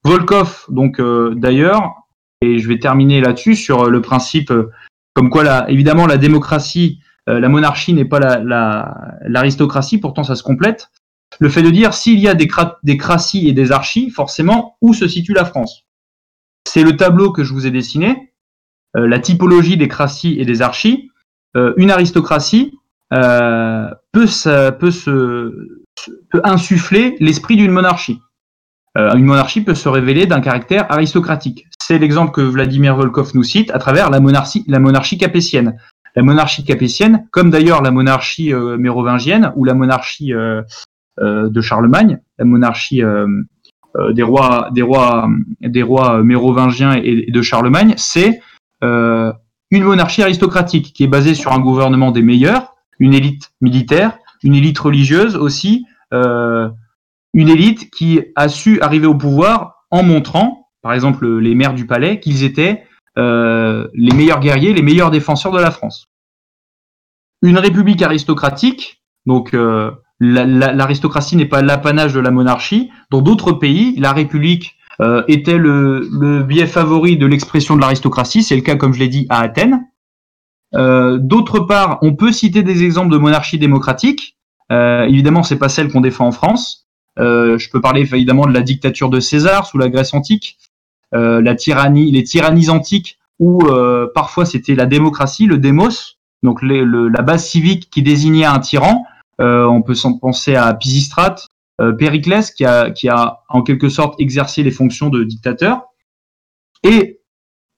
Volkov, donc euh, d'ailleurs, et je vais terminer là-dessus sur euh, le principe euh, comme quoi, la, évidemment, la démocratie, la monarchie n'est pas l'aristocratie, la, pourtant ça se complète. Le fait de dire s'il y a des, craties et des archies, forcément, où se situe la France? C'est le tableau que je vous ai dessiné, la typologie des craties et des archies. une aristocratie peut, peut, se, peut insuffler l'esprit d'une monarchie. Euh, une monarchie peut se révéler d'un caractère aristocratique. C'est l'exemple que Vladimir Volkov nous cite à travers la monarchie, la monarchie capétienne. La monarchie capétienne, comme d'ailleurs la monarchie euh, mérovingienne ou la monarchie euh, de Charlemagne, la monarchie des rois, des rois, des rois mérovingiens et de Charlemagne, c'est une monarchie aristocratique qui est basée sur un gouvernement des meilleurs, une élite militaire, une élite religieuse aussi, euh, une élite qui a su arriver au pouvoir en montrant, par exemple les maires du palais, qu'ils étaient euh, les meilleurs guerriers, les meilleurs défenseurs de la France. Une république aristocratique, donc euh, l'aristocratie n'est pas l'apanage de la monarchie. Dans d'autres pays, la république euh, était le, biais favori de l'expression de l'aristocratie. C'est le cas, comme je l'ai dit, à Athènes. D'autre part, on peut citer des exemples de monarchie démocratique. évidemment, c'est pas celle qu'on défend en France. Euh, je peux parler évidemment de la dictature de César sous la Grèce antique, euh, la tyrannie, les tyrannies antiques où euh, parfois c'était la démocratie, le démos, donc la base civique qui désignait un tyran. on peut s'en penser à Pisistrate, Périclès qui a, qui a en quelque sorte exercé les fonctions de dictateur. Et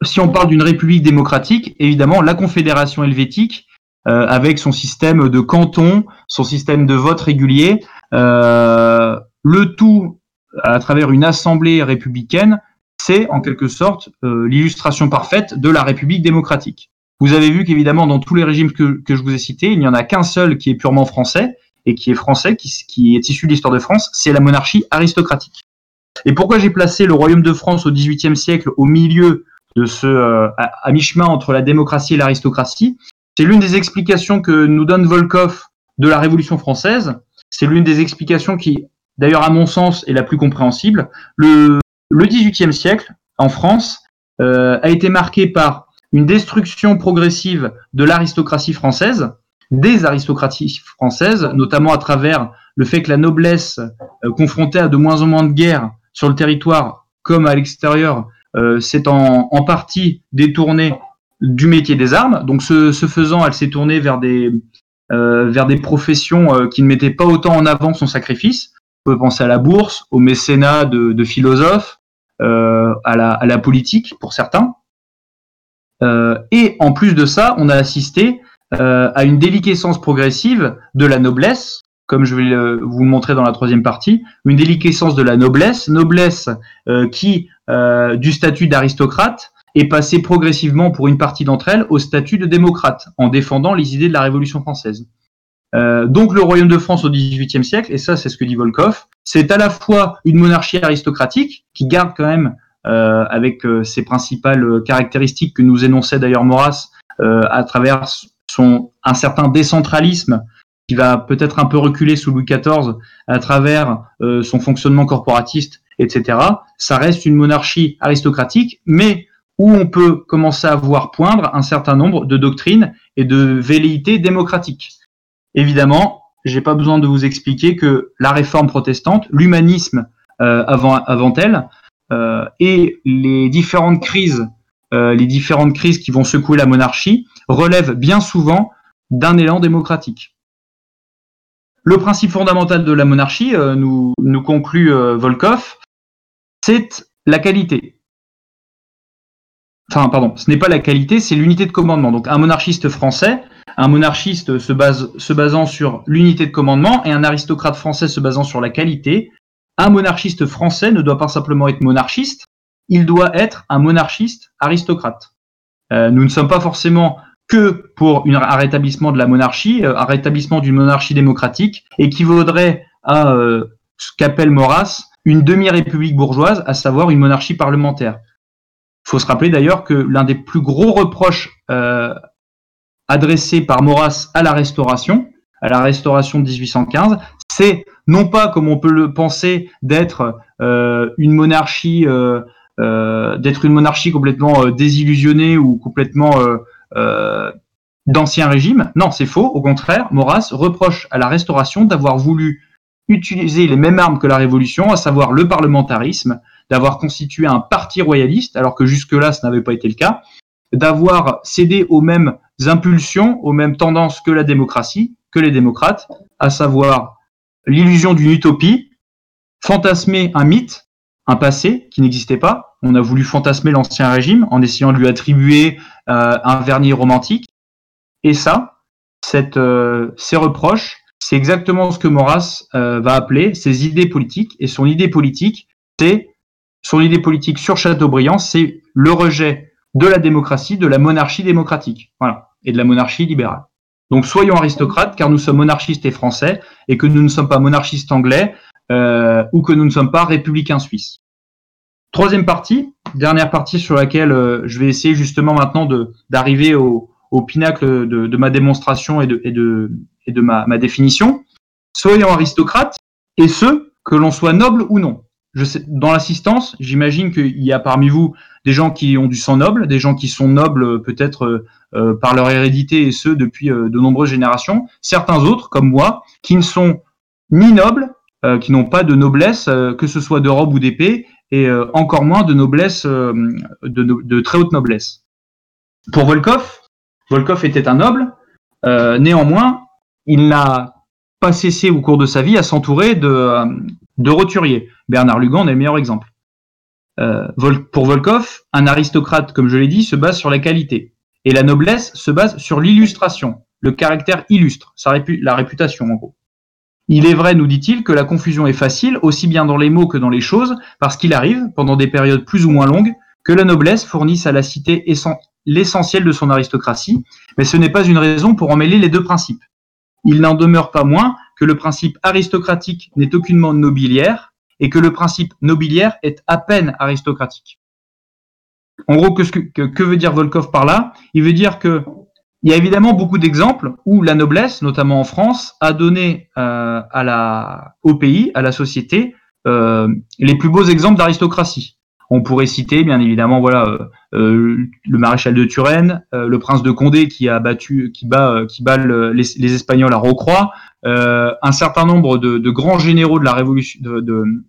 si on parle d'une république démocratique, évidemment la Confédération helvétique euh, avec son système de canton, son système de vote régulier, euh, le tout à travers une assemblée républicaine, c'est en quelque sorte euh, l'illustration parfaite de la République démocratique. Vous avez vu qu'évidemment, dans tous les régimes que, que, je vous ai cités, il n'y en a qu'un seul qui est purement français, et qui est français, qui, qui est issu de l'histoire de France, c'est la monarchie aristocratique. Et pourquoi j'ai placé le royaume de France au XVIIIe siècle au milieu de ce, euh, à, à mi-chemin entre la démocratie et l'aristocratie? C'est l'une des explications que nous donne Volkov de la Révolution française. C'est l'une des explications qui, d'ailleurs, à mon sens, est la plus compréhensible. Le, le XVIIIe siècle, en France, euh, a été marqué par une destruction progressive de l'aristocratie française, des aristocraties françaises, notamment à travers le fait que la noblesse, euh, confrontée à de moins en moins de guerres sur le territoire comme à l'extérieur, euh, s'est en, partie détournée du métier des armes. Donc, ce, faisant, elle s'est tournée vers des, euh, vers des professions qui ne mettaient pas autant en avant son sacrifice. On peut penser à la bourse, au mécénat de, philosophes, euh, à, la, politique pour certains. et en plus de ça, on a assisté à une déliquescence progressive de la noblesse, comme je vais vous montrer dans la troisième partie, une déliquescence de la noblesse, noblesse qui, du statut d'aristocrate, et passer progressivement pour une partie d'entre elles au statut de démocrate, en défendant les idées de la Révolution française. Euh, donc le royaume de France au XVIIIe siècle, et ça c'est ce que dit Volkov, c'est à la fois une monarchie aristocratique qui garde quand même euh, avec euh, ses principales caractéristiques que nous énonçait d'ailleurs Maurras à travers son un certain décentralisme qui va peut-être un peu reculer sous Louis XIV à travers son fonctionnement corporatiste, etc. Ça reste une monarchie aristocratique, mais où on peut commencer à voir poindre un certain nombre de doctrines et de velléités démocratiques. Évidemment, j'ai pas besoin de vous expliquer que la réforme protestante, l'humanisme euh, avant, elle, euh, et les différentes crises, euh, les différentes crises qui vont secouer la monarchie, relèvent bien souvent d'un élan démocratique. Le principe fondamental de la monarchie, nous, nous conclut Volkov, c'est la qualité. Enfin, pardon, ce n'est pas la qualité, c'est l'unité de commandement. Donc, un monarchiste français, un monarchiste se, basant sur l'unité de commandement et un aristocrate français se basant sur la qualité. Un monarchiste français ne doit pas simplement être monarchiste, il doit être un monarchiste aristocrate. Euh, nous ne sommes pas forcément que pour un rétablissement de la monarchie, euh, un rétablissement d'une monarchie démocratique, équivaudrait à euh, ce qu'appelle Maurras une demi-république bourgeoise, à savoir une monarchie parlementaire. Il faut se rappeler d'ailleurs que l'un des plus gros reproches euh, adressés par Maurras à la Restauration, à la Restauration de 1815, c'est non pas comme on peut le penser d'être euh, une monarchie, euh, euh d'être une monarchie complètement désillusionnée ou complètement d'ancien régime. Non, c'est faux. Au contraire, Maurras reproche à la Restauration d'avoir voulu utiliser les mêmes armes que la Révolution, à savoir le parlementarisme, d'avoir constitué un parti royaliste, alors que jusque-là, ce n'avait pas été le cas, d'avoir cédé aux mêmes impulsions, aux mêmes tendances que la démocratie, que les démocrates, à savoir l'illusion d'une utopie, fantasmer un mythe, un passé qui n'existait pas. On a voulu fantasmer l'ancien régime en essayant de lui attribuer euh, un vernis romantique. Et ça, euh, ces reproches, c'est exactement ce que Maurras euh, va appeler ses idées politiques. Et son idée politique, c'est son idée politique sur Chateaubriand, c'est le rejet de la démocratie, de la monarchie démocratique, voilà, et de la monarchie libérale. Donc soyons aristocrates, car nous sommes monarchistes et français, et que nous ne sommes pas monarchistes anglais, euh, ou que nous ne sommes pas républicains suisses. Troisième partie, dernière partie sur laquelle euh, je vais essayer justement maintenant d'arriver au, au, pinacle de, de, ma démonstration et de, et de, et de ma, ma définition. Soyons aristocrates, et ce, que l'on soit noble ou non je sais, dans l'assistance, j'imagine qu'il y a parmi vous des gens qui ont du sang noble, des gens qui sont nobles euh, peut-être euh, euh, par leur hérédité et ce depuis de nombreuses générations. Certains autres, comme moi, qui ne sont ni nobles, qui n'ont pas de noblesse, que ce soit de robe ou d'épée, et encore moins de noblesse, de, très haute noblesse. Pour Volkov, Volkov était un noble. néanmoins, il n'a pas cessé au cours de sa vie à s'entourer de, de roturiers. Bernard Lugan est le meilleur exemple. Euh, pour Volkov, un aristocrate, comme je l'ai dit, se base sur la qualité. Et la noblesse se base sur l'illustration, le caractère illustre, la réputation en gros. Il est vrai, nous dit-il, que la confusion est facile, aussi bien dans les mots que dans les choses, parce qu'il arrive, pendant des périodes plus ou moins longues, que la noblesse fournisse à la cité l'essentiel de son aristocratie, mais ce n'est pas une raison pour emmêler les deux principes. Il n'en demeure pas moins que le principe aristocratique n'est aucunement nobiliaire et que le principe nobiliaire est à peine aristocratique. En gros, que, veut dire Volkov par là? Il veut dire que il y a évidemment beaucoup d'exemples où la noblesse, notamment en France, a donné euh, au pays, à la société, euh, les plus beaux exemples d'aristocratie. On pourrait citer, bien évidemment, voilà, euh, euh, le maréchal de Turenne, euh, le prince de Condé qui a battu, qui bat, qui bat les, Espagnols à Rocroi, un certain nombre de, grands généraux de la révolution,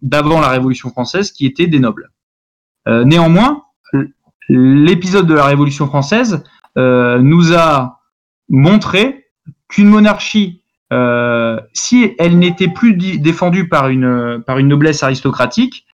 d'avant la Révolution française qui étaient des nobles. néanmoins, l'épisode de la Révolution française nous a montré qu'une monarchie si elle n'était plus défendue par une, par une noblesse aristocratique,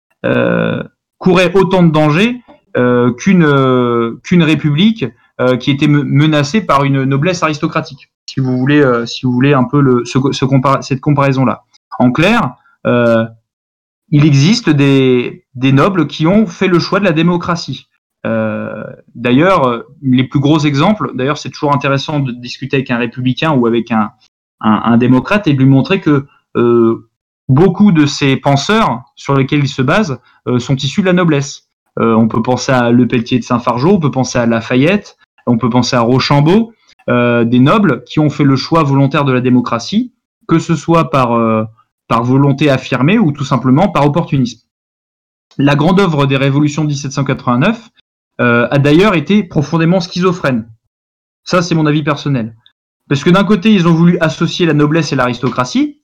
courait autant de dangers euh, qu'une euh, qu'une république euh, qui était menacée par une noblesse aristocratique. Si vous voulez, si vous voulez un peu le, ce, ce cette comparaison là. En clair, il existe des, des nobles qui ont fait le choix de la démocratie. Euh, d'ailleurs, les plus gros exemples, d'ailleurs, c'est toujours intéressant de discuter avec un républicain ou avec un, un, un démocrate et de lui montrer que euh, beaucoup de ces penseurs sur lesquels il se base euh, sont issus de la noblesse. Euh, on peut penser à Le Pelletier de Saint-Fargeau, on peut penser à Lafayette, on peut penser à Rochambeau, des nobles qui ont fait le choix volontaire de la démocratie, que ce soit par, par volonté affirmée ou tout simplement par opportunisme. La grande œuvre des révolutions de 1789 a d'ailleurs été profondément schizophrène. Ça, c'est mon avis personnel. Parce que d'un côté, ils ont voulu associer la noblesse et l'aristocratie.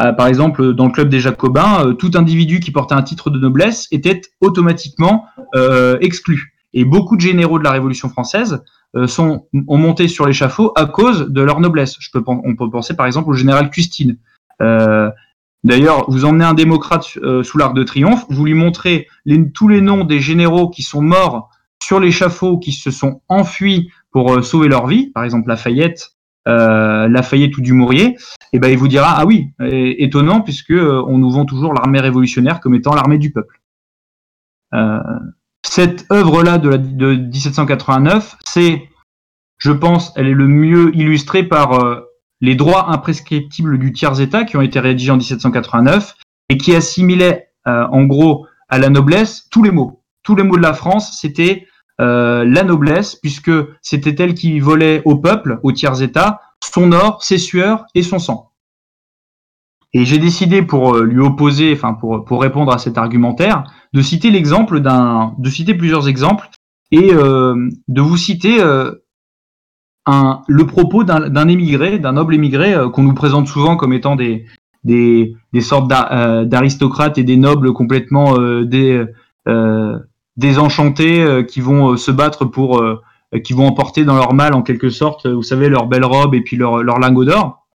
Euh, par exemple, dans le club des Jacobins, euh, tout individu qui portait un titre de noblesse était automatiquement euh, exclu. Et beaucoup de généraux de la Révolution française sont, ont monté sur l'échafaud à cause de leur noblesse. Je peux, on peut penser par exemple au général Custine. D'ailleurs, vous emmenez un démocrate sous l'arc de triomphe, vous lui montrez tous les noms des généraux qui sont morts sur l'échafaud, qui se sont enfuis pour sauver leur vie, par exemple Lafayette, euh, Lafayette ou Dumouriez, et eh ben il vous dira ah oui, étonnant puisque euh, on nous vend toujours l'armée révolutionnaire comme étant l'armée du peuple. Euh, cette œuvre-là de, de 1789, c'est, je pense, elle est le mieux illustrée par les droits imprescriptibles du tiers-État qui ont été rédigés en 1789 et qui assimilaient en gros à la noblesse tous les mots. Tous les mots de la France, c'était euh, la noblesse, puisque c'était elle qui volait au peuple, au tiers-état, son or, ses sueurs et son sang. Et j'ai décidé pour euh, lui opposer, enfin pour, pour répondre à cet argumentaire, de citer l'exemple d'un, de citer plusieurs exemples et euh, de vous citer un, le propos d'un émigré, d'un noble émigré qu'on nous présente souvent comme étant des, des, des sortes d'aristocrates et des nobles complètement des, désenchantés euh, qui vont euh, se battre pour, euh, qui vont emporter dans leur mal en quelque sorte, vous savez, leur belle robe et puis leur, leur lingot d'or.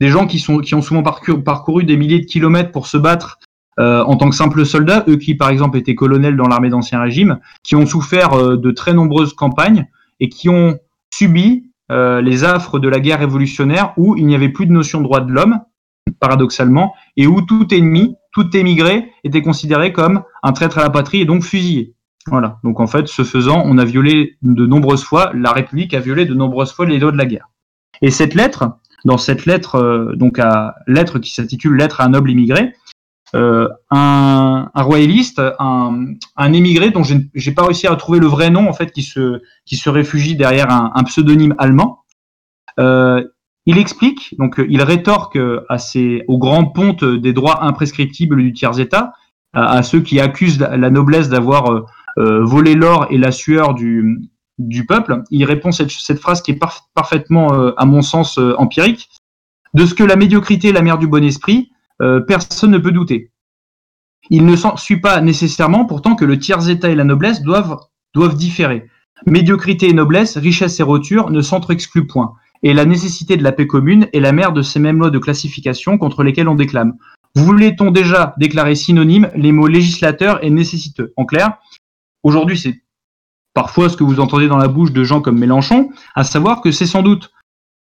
Des gens qui, sont, qui ont souvent parcouru, parcouru des milliers de kilomètres pour se battre en tant que simples soldats, eux qui par exemple étaient colonels dans l'armée d'Ancien Régime, qui ont souffert de très nombreuses campagnes et qui ont subi les affres de la guerre révolutionnaire où il n'y avait plus de notion de droit de l'homme, paradoxalement, et où tout ennemi, tout émigré était considéré comme un traître à la patrie et donc fusillé. Voilà. Donc en fait, ce faisant, on a violé de nombreuses fois, la République a violé de nombreuses fois les lois de la guerre. Et cette lettre, dans cette lettre, euh, donc à lettre qui s'intitule Lettre à un noble immigré, euh, un, royaliste, un, émigré dont j'ai pas réussi à trouver le vrai nom en fait, qui se qui se réfugie derrière un, pseudonyme allemand. Euh, il explique, donc il rétorque à ces, aux grands pontes des droits imprescriptibles du tiers-État, à, ceux qui accusent la noblesse d'avoir euh, volé l'or et la sueur du, peuple. Il répond cette, phrase qui est parfaitement, euh, à mon sens, euh, empirique. De ce que la médiocrité est la mère du bon esprit, personne ne peut douter. Il ne suit pas nécessairement pourtant que le tiers-état et la noblesse doivent, doivent différer. Médiocrité et noblesse, richesse et roture ne s'entre-excluent point. Et la nécessité de la paix commune est la mère de ces mêmes lois de classification contre lesquelles on déclame. Voulait-on déjà déclarer synonyme les mots législateur et nécessiteux? En clair, Aujourd'hui, c'est parfois ce que vous entendez dans la bouche de gens comme Mélenchon, à savoir que c'est sans doute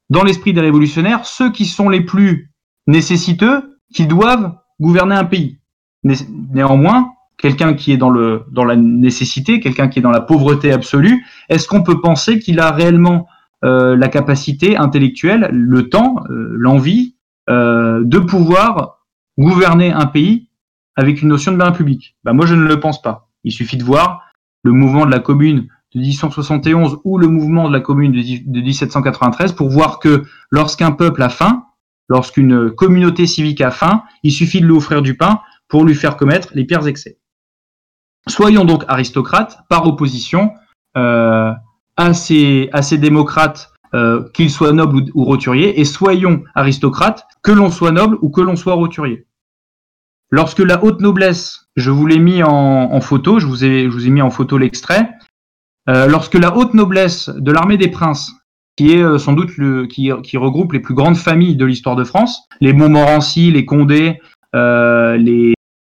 dans l'esprit des révolutionnaires ceux qui sont les plus nécessiteux qui doivent gouverner un pays. Néanmoins, quelqu'un qui est dans, le, dans la nécessité, quelqu'un qui est dans la pauvreté absolue, est-ce qu'on peut penser qu'il a réellement la capacité intellectuelle, le temps, euh, l'envie euh, de pouvoir gouverner un pays avec une notion de bien public ben Moi, je ne le pense pas. Il suffit de voir le mouvement de la commune de 1871 ou le mouvement de la commune de 1793 pour voir que lorsqu'un peuple a faim, lorsqu'une communauté civique a faim, il suffit de lui offrir du pain pour lui faire commettre les pires excès. Soyons donc aristocrates par opposition euh, à, ces, démocrates, euh, qu'ils soient nobles ou, ou roturiers, et soyons aristocrates, que l'on soit noble ou que l'on soit roturier. Lorsque la haute noblesse, je vous l'ai mis en, photo, je vous, ai, mis en photo l'extrait, euh, lorsque la haute noblesse de l'armée des princes, qui est euh, sans doute le, qui, regroupe les plus grandes familles de l'histoire de France, les Montmorency, les Condé, les,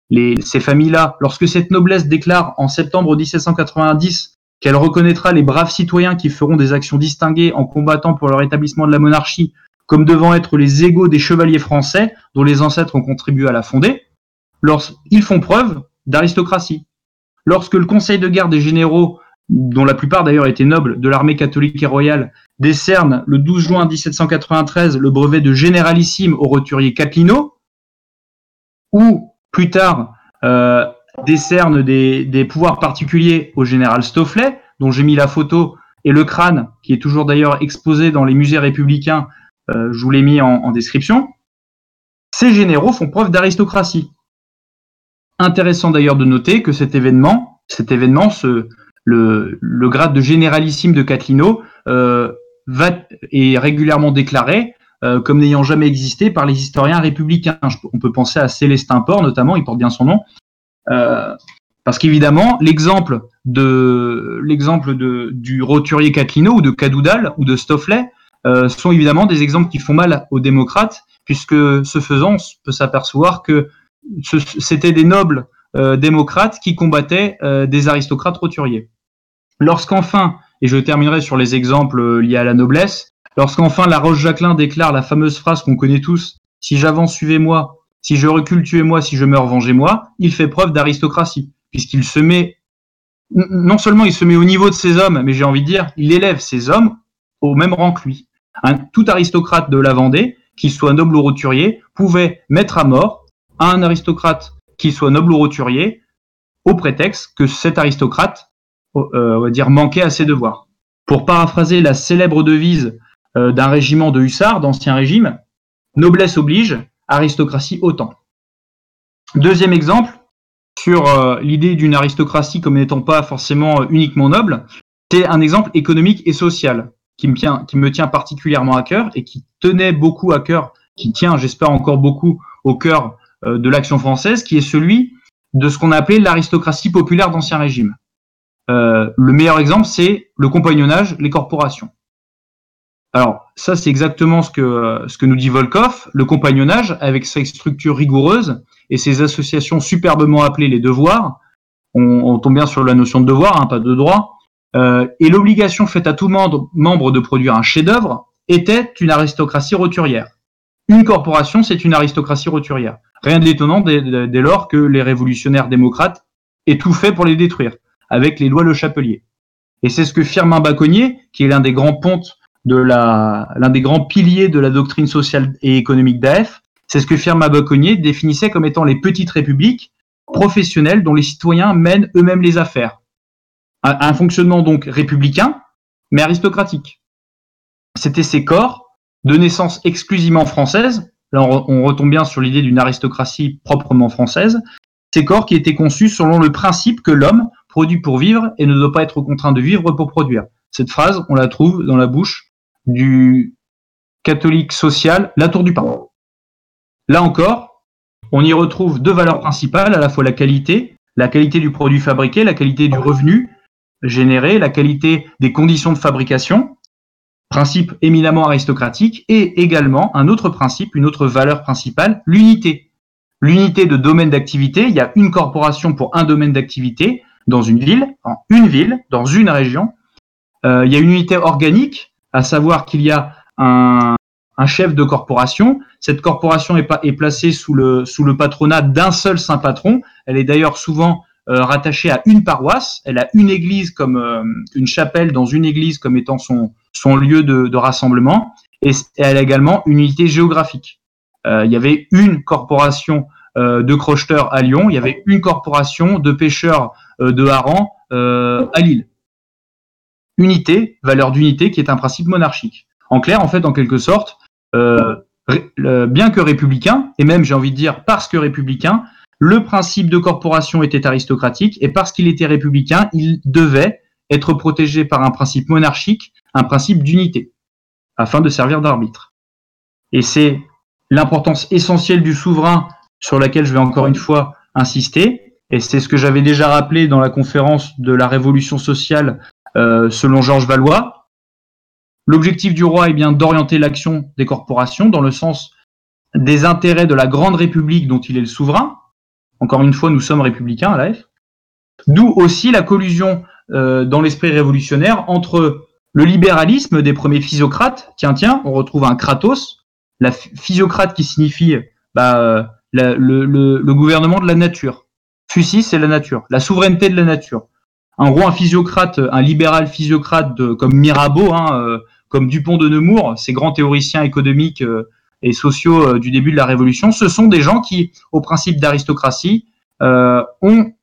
les, ces familles-là, lorsque cette noblesse déclare en septembre 1790 qu'elle reconnaîtra les braves citoyens qui feront des actions distinguées en combattant pour le rétablissement de la monarchie comme devant être les égaux des chevaliers français dont les ancêtres ont contribué à la fonder, lorsqu'ils font preuve d'aristocratie. Lorsque le Conseil de guerre des généraux dont la plupart d'ailleurs étaient nobles de l'armée catholique et royale, décerne le 12 juin 1793 le brevet de généralissime au roturier Catlino, ou plus tard euh, décerne des, pouvoirs particuliers au général Stofflet, dont j'ai mis la photo, et le crâne, qui est toujours d'ailleurs exposé dans les musées républicains, euh, je vous l'ai mis en, description. Ces généraux font preuve d'aristocratie. Intéressant d'ailleurs de noter que cet événement, cet événement, le, grade de généralissime de Catlino euh, est régulièrement déclaré euh, comme n'ayant jamais existé par les historiens républicains. On peut penser à Célestin Port notamment, il porte bien son nom, parce qu'évidemment l'exemple de l'exemple du roturier Catlino ou de Cadoudal ou de Stofflet euh, sont évidemment des exemples qui font mal aux démocrates, puisque ce faisant, on peut s'apercevoir que c'était des nobles euh, démocrates qui combattaient euh, des aristocrates roturiers. Lorsqu'enfin, et je terminerai sur les exemples liés à la noblesse, lorsqu'enfin la Roche-Jacquelin déclare la fameuse phrase qu'on connaît tous, si j'avance, suivez-moi, si je recule, tuez-moi, si je meurs, vengez-moi, il fait preuve d'aristocratie, puisqu'il se met, non seulement il se met au niveau de ses hommes, mais j'ai envie de dire, il élève ses hommes au même rang que lui. Un, tout aristocrate de la Vendée, qu'il soit noble ou roturier, pouvait mettre à mort un aristocrate qui soit noble ou roturier, au prétexte que cet aristocrate, euh, on va dire, manquait à ses devoirs. Pour paraphraser la célèbre devise euh, d'un régiment de hussards d'Ancien Régime, noblesse oblige, aristocratie autant. Deuxième exemple, sur euh, l'idée d'une aristocratie comme n'étant pas forcément uniquement noble, c'est un exemple économique et social qui me, tient, particulièrement à cœur et qui tenait beaucoup à cœur, qui tient, j'espère, encore beaucoup au cœur euh, de l'action française, qui est celui de ce qu'on a appelé l'aristocratie populaire d'Ancien Régime. Euh, le meilleur exemple, c'est le compagnonnage, les corporations. Alors, ça, c'est exactement ce que, ce que nous dit Volkov. Le compagnonnage, avec sa structure rigoureuse et ses associations superbement appelées les devoirs, on, tombe bien sur la notion de devoir, hein, pas de droit, euh, et l'obligation faite à tout membre, membre de produire un chef-d'œuvre était une aristocratie roturière. Une corporation, c'est une aristocratie roturière. Rien d'étonnant dès, dès, lors que les révolutionnaires démocrates aient tout fait pour les détruire, avec les lois Le Chapelier. Et c'est ce que Firmin Baconnier, qui est l'un des grands pontes de la, l'un des grands piliers de la doctrine sociale et économique d'AF, c'est ce que Firmin Baconnier définissait comme étant les petites républiques professionnelles dont les citoyens mènent eux-mêmes les affaires. Un, un fonctionnement donc républicain, mais aristocratique. C'était ces corps de naissance exclusivement française, là on, retombe bien sur l'idée d'une aristocratie proprement française, ces corps qui étaient conçus selon le principe que l'homme produit pour vivre et ne doit pas être contraint de vivre pour produire. Cette phrase, on la trouve dans la bouche du catholique social Latour du Pain. Là encore, on y retrouve deux valeurs principales, à la fois la qualité, la qualité du produit fabriqué, la qualité du revenu généré, la qualité des conditions de fabrication, principe éminemment aristocratique, et également un autre principe, une autre valeur principale, l'unité. L'unité de domaine d'activité, il y a une corporation pour un domaine d'activité dans une ville, en une ville, dans une région. Euh, il y a une unité organique, à savoir qu'il y a un, un, chef de corporation. Cette corporation est, est placée sous le, sous le patronat d'un seul saint patron. Elle est d'ailleurs souvent euh, rattachée à une paroisse. Elle a une église comme euh, une chapelle dans une église comme étant son, son lieu de, de rassemblement. Et elle a également une unité géographique. Euh, il y avait une corporation euh, de crocheteurs à Lyon, il y avait une corporation de pêcheurs euh, de harengs à Lille. Unité, valeur d'unité, qui est un principe monarchique. En clair, en fait, en quelque sorte, bien que républicain, et même j'ai envie de dire parce que républicain, le principe de corporation était aristocratique et parce qu'il était républicain, il devait être protégé par un principe monarchique, un principe d'unité, afin de servir d'arbitre. Et c'est l'importance essentielle du souverain sur laquelle je vais encore une fois insister, et c'est ce que j'avais déjà rappelé dans la conférence de la révolution sociale euh, selon Georges Valois. L'objectif du roi est bien d'orienter l'action des corporations dans le sens des intérêts de la grande république dont il est le souverain, encore une fois, nous sommes républicains à l'AF. D'où aussi la collusion euh, dans l'esprit révolutionnaire entre le libéralisme des premiers physiocrates. Tiens, tiens, on retrouve un Kratos, la physiocrate qui signifie bah, euh, le, le, le, gouvernement de la nature. Fusis, c'est la nature, la souveraineté de la nature. Un roi, physiocrate, un libéral physiocrate comme Mirabeau, hein, comme Dupont de Nemours, ces grands théoriciens économiques et sociaux du début de la Révolution, ce sont des gens qui, au principe d'aristocratie, ont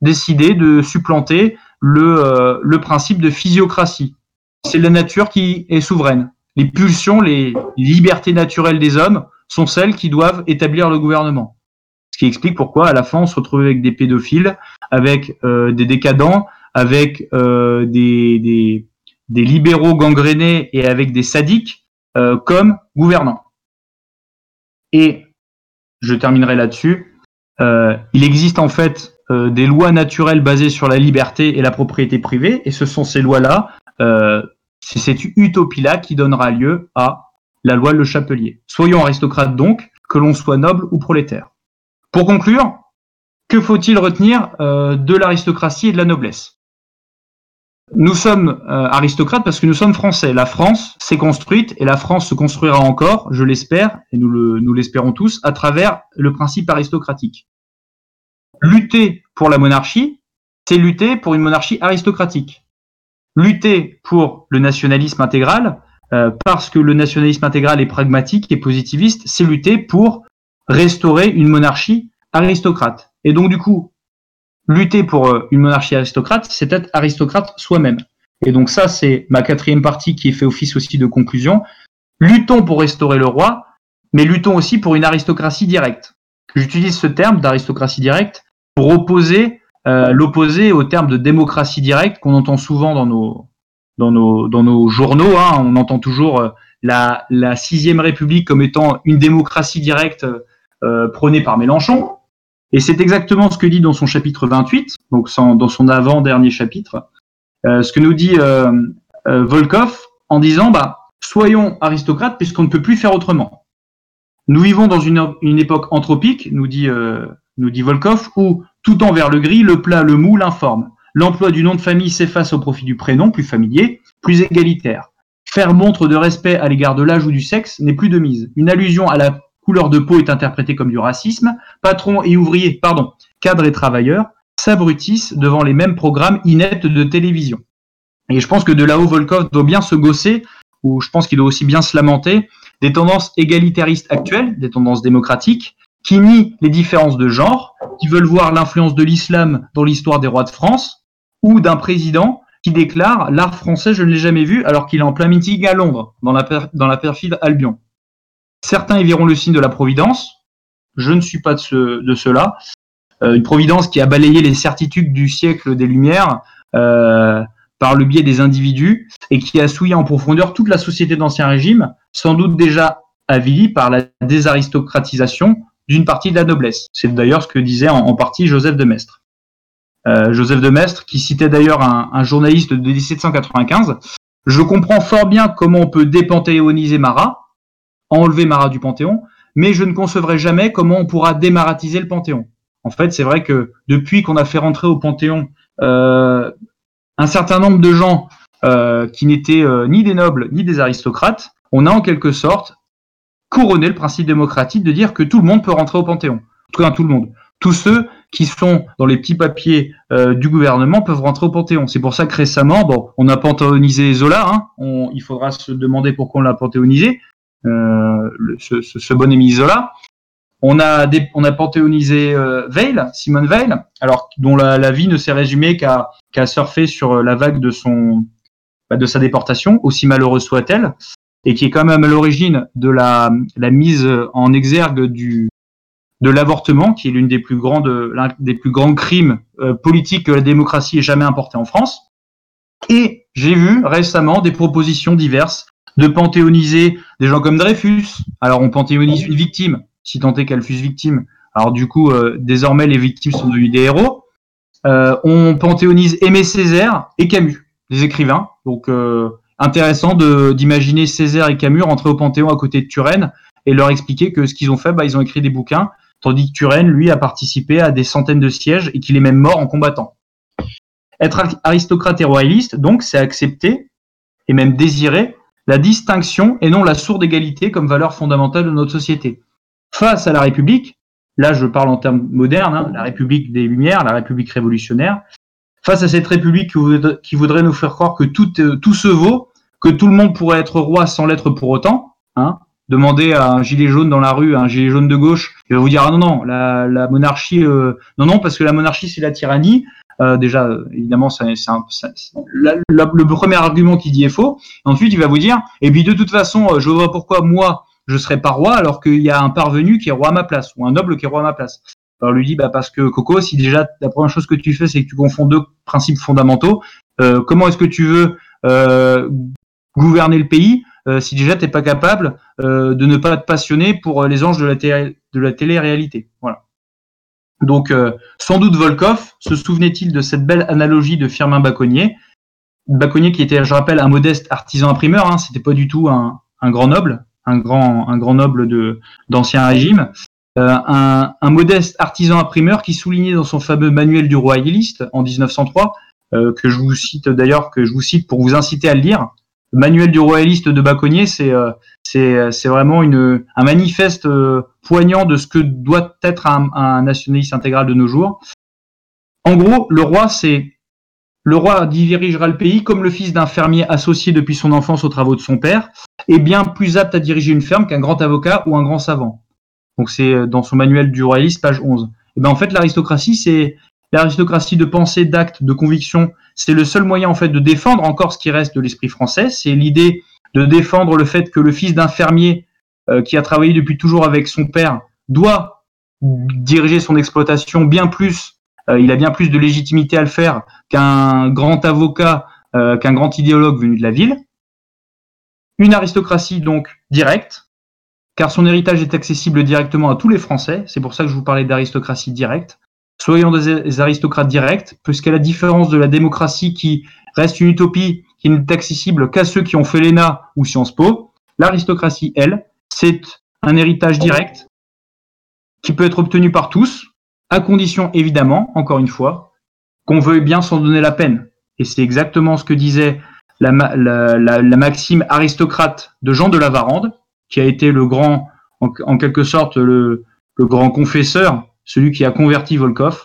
décidé de supplanter le, le principe de physiocratie. C'est la nature qui est souveraine. Les pulsions, les libertés naturelles des hommes sont celles qui doivent établir le gouvernement. Ce qui explique pourquoi à la fin on se retrouve avec des pédophiles, avec euh, des décadents, avec euh, des, des, des, libéraux gangrénés et avec des sadiques euh, comme gouvernants. Et je terminerai là-dessus. il existe en fait des lois naturelles basées sur la liberté et la propriété privée, et ce sont ces lois-là, c'est cette utopie-là qui donnera lieu à la loi Le Chapelier. Soyons aristocrates donc, que l'on soit noble ou prolétaire. Pour conclure, que faut-il retenir euh, de l'aristocratie et de la noblesse? Nous sommes euh, aristocrates parce que nous sommes français. La France s'est construite et la France se construira encore, je l'espère, et nous l'espérons tous, à travers le principe aristocratique. Lutter pour la monarchie, c'est lutter pour une monarchie aristocratique. Lutter pour le nationalisme intégral, euh, parce que le nationalisme intégral est pragmatique et positiviste, c'est lutter pour restaurer une monarchie aristocrate. Et donc du coup, lutter pour euh, une monarchie aristocrate, c'est être aristocrate soi-même. Et donc ça, c'est ma quatrième partie qui fait office aussi de conclusion. Luttons pour restaurer le roi, mais luttons aussi pour une aristocratie directe. J'utilise ce terme d'aristocratie directe pour opposer euh, l'opposer au terme de démocratie directe qu'on entend souvent dans nos, journaux. Hein, on entend toujours euh, la, la sixième République comme étant une démocratie directe euh, prônée par Mélenchon. Et c'est exactement ce que dit dans son chapitre 28, donc dans son avant-dernier chapitre, euh, ce que nous dit euh, euh, Volkov en disant bah, soyons aristocrates puisqu'on ne peut plus faire autrement. Nous vivons dans une, époque anthropique, nous dit, nous dit Volkov, où tout en vers le gris, le plat, le mou, l'informe. L'emploi du nom de famille s'efface au profit du prénom, plus familier, plus égalitaire. Faire montre de respect à l'égard de l'âge ou du sexe n'est plus de mise. Une allusion à la couleur de peau est interprétée comme du racisme. Patron et ouvrier, pardon, cadre et travailleurs s'abrutissent devant les mêmes programmes ineptes de télévision. Et je pense que de là-haut, Volkov doit bien se gosser, ou je pense qu'il doit aussi bien se lamenter, des tendances égalitaristes actuelles, des tendances démocratiques, qui nient les différences de genre, qui veulent voir l'influence de l'islam dans l'histoire des rois de France, ou d'un président qui déclare l'art français, je ne l'ai jamais vu, alors qu'il est en plein meeting à Londres, dans la perfide Albion. Certains y verront le signe de la providence. Je ne suis pas de, ce, de cela. Euh, une providence qui a balayé les certitudes du siècle des Lumières euh, par le biais des individus et qui a souillé en profondeur toute la société d'Ancien Régime, sans doute déjà avilie par la désaristocratisation d'une partie de la noblesse. C'est d'ailleurs ce que disait en, partie Joseph de Maistre. Euh, Joseph de Maistre, qui citait d'ailleurs un, un, journaliste de 1795. Je comprends fort bien comment on peut dépanthéoniser Marat, enlever Marat du Panthéon, mais je ne concevrai jamais comment on pourra démaratiser le Panthéon. En fait, c'est vrai que depuis qu'on a fait rentrer au Panthéon euh, un certain nombre de gens euh, qui n'étaient euh, ni des nobles ni des aristocrates, on a en quelque sorte couronné le principe démocratique de dire que tout le monde peut rentrer au Panthéon. Tout, tout le monde. Tous ceux qui sont dans les petits papiers du gouvernement peuvent rentrer au Panthéon. C'est pour ça que récemment, on a panthéonisé Zola. Hein, il faudra se demander pourquoi on l'a panthéonisé, le, ce, ce, ce, bon Émile Zola. On a, des, on a panthéonisé euh, Veil, Simone Veil, alors dont la, la vie ne s'est résumée qu'à qu'à surfer sur la vague de son bah, de sa déportation, aussi malheureuse soit-elle, et qui est quand même à l'origine de la, la mise en exergue du, de l'avortement, qui est l'une des plus grandes, l'un des plus grands crimes euh, politiques que la démocratie ait jamais importé en France. Et j'ai vu récemment des propositions diverses de panthéoniser des gens comme Dreyfus. Alors on panthéonise une victime, si tant est qu'elle fût victime. Alors du coup, euh, désormais les victimes sont devenues des héros. Euh, on panthéonise Aimé Césaire et Camus, des écrivains. Donc euh, intéressant d'imaginer Césaire et Camus rentrer au Panthéon à côté de Turenne et leur expliquer que ce qu'ils ont fait, bah, ils ont écrit des bouquins tandis que Turenne, lui, a participé à des centaines de sièges et qu'il est même mort en combattant. Être aristocrate et royaliste, donc, c'est accepter et même désirer la distinction et non la sourde égalité comme valeur fondamentale de notre société. Face à la République, là je parle en termes modernes, hein, la République des Lumières, la République révolutionnaire, face à cette république qui voudrait nous faire croire que tout, tout se vaut, que tout le monde pourrait être roi sans l'être pour autant. Hein Demandez à un gilet jaune dans la rue, à un gilet jaune de gauche, il va vous dire ah non non, la, la monarchie, euh, non non parce que la monarchie c'est la tyrannie. Euh, déjà, évidemment, c'est le premier argument qui dit est faux. Ensuite, il va vous dire, et puis de toute façon, euh, je vois pourquoi moi je serais pas roi alors qu'il y a un parvenu qui est roi à ma place ou un noble qui est roi à ma place. Alors lui dit bah parce que Coco, si déjà la première chose que tu fais c'est que tu confonds deux principes fondamentaux, euh, comment est-ce que tu veux gouverner le pays si déjà t'es pas capable de ne pas te passionner pour les anges de la, télé, de la télé-réalité? Voilà. Donc sans doute Volkov se souvenait-il de cette belle analogie de Firmin Baconnier, Baconnier qui était, je rappelle, un modeste artisan imprimeur, hein, c'était pas du tout un, grand noble, un grand, un grand noble de d'ancien régime, euh, un, un, modeste artisan imprimeur qui soulignait dans son fameux manuel du royaliste en 1903, euh, que je vous cite d'ailleurs, que je vous cite pour vous inciter à le lire. Manuel du royaliste de Baconnier, c'est euh, c'est vraiment un manifeste poignant de ce que doit être un, un nationaliste intégral de nos jours. En gros, le roi, c'est le roi dirigera le pays comme le fils d'un fermier associé depuis son enfance aux travaux de son père, et bien plus apte à diriger une ferme qu'un grand avocat ou un grand savant. Donc c'est euh, dans son manuel du royaliste, page 11. Et ben en fait, l'aristocratie, c'est l'aristocratie de pensée, d'acte, de conviction. C'est le seul moyen en fait de défendre encore ce qui reste de l'esprit français. C'est l'idée de défendre le fait que le fils d'un fermier euh, qui a travaillé depuis toujours avec son père doit diriger son exploitation bien plus. Euh, il a bien plus de légitimité à le faire qu'un grand avocat, qu'un grand idéologue venu de la ville. Une aristocratie donc directe, car son héritage est accessible directement à tous les Français. C'est pour ça que je vous parlais d'aristocratie directe. Soyons des aristocrates directs, puisqu'à la différence de la démocratie qui reste une utopie qui n'est accessible qu'à ceux qui ont fait l'ENA ou Sciences Po, l'aristocratie, elle, c'est un héritage direct qui peut être obtenu par tous, à condition évidemment, encore une fois, qu'on veuille bien s'en donner la peine. Et c'est exactement ce que disait la, la, la, maxime aristocrate de Jean de la Varande, qui a été le grand, en, quelque sorte, le, grand confesseur, celui qui a converti Volkov.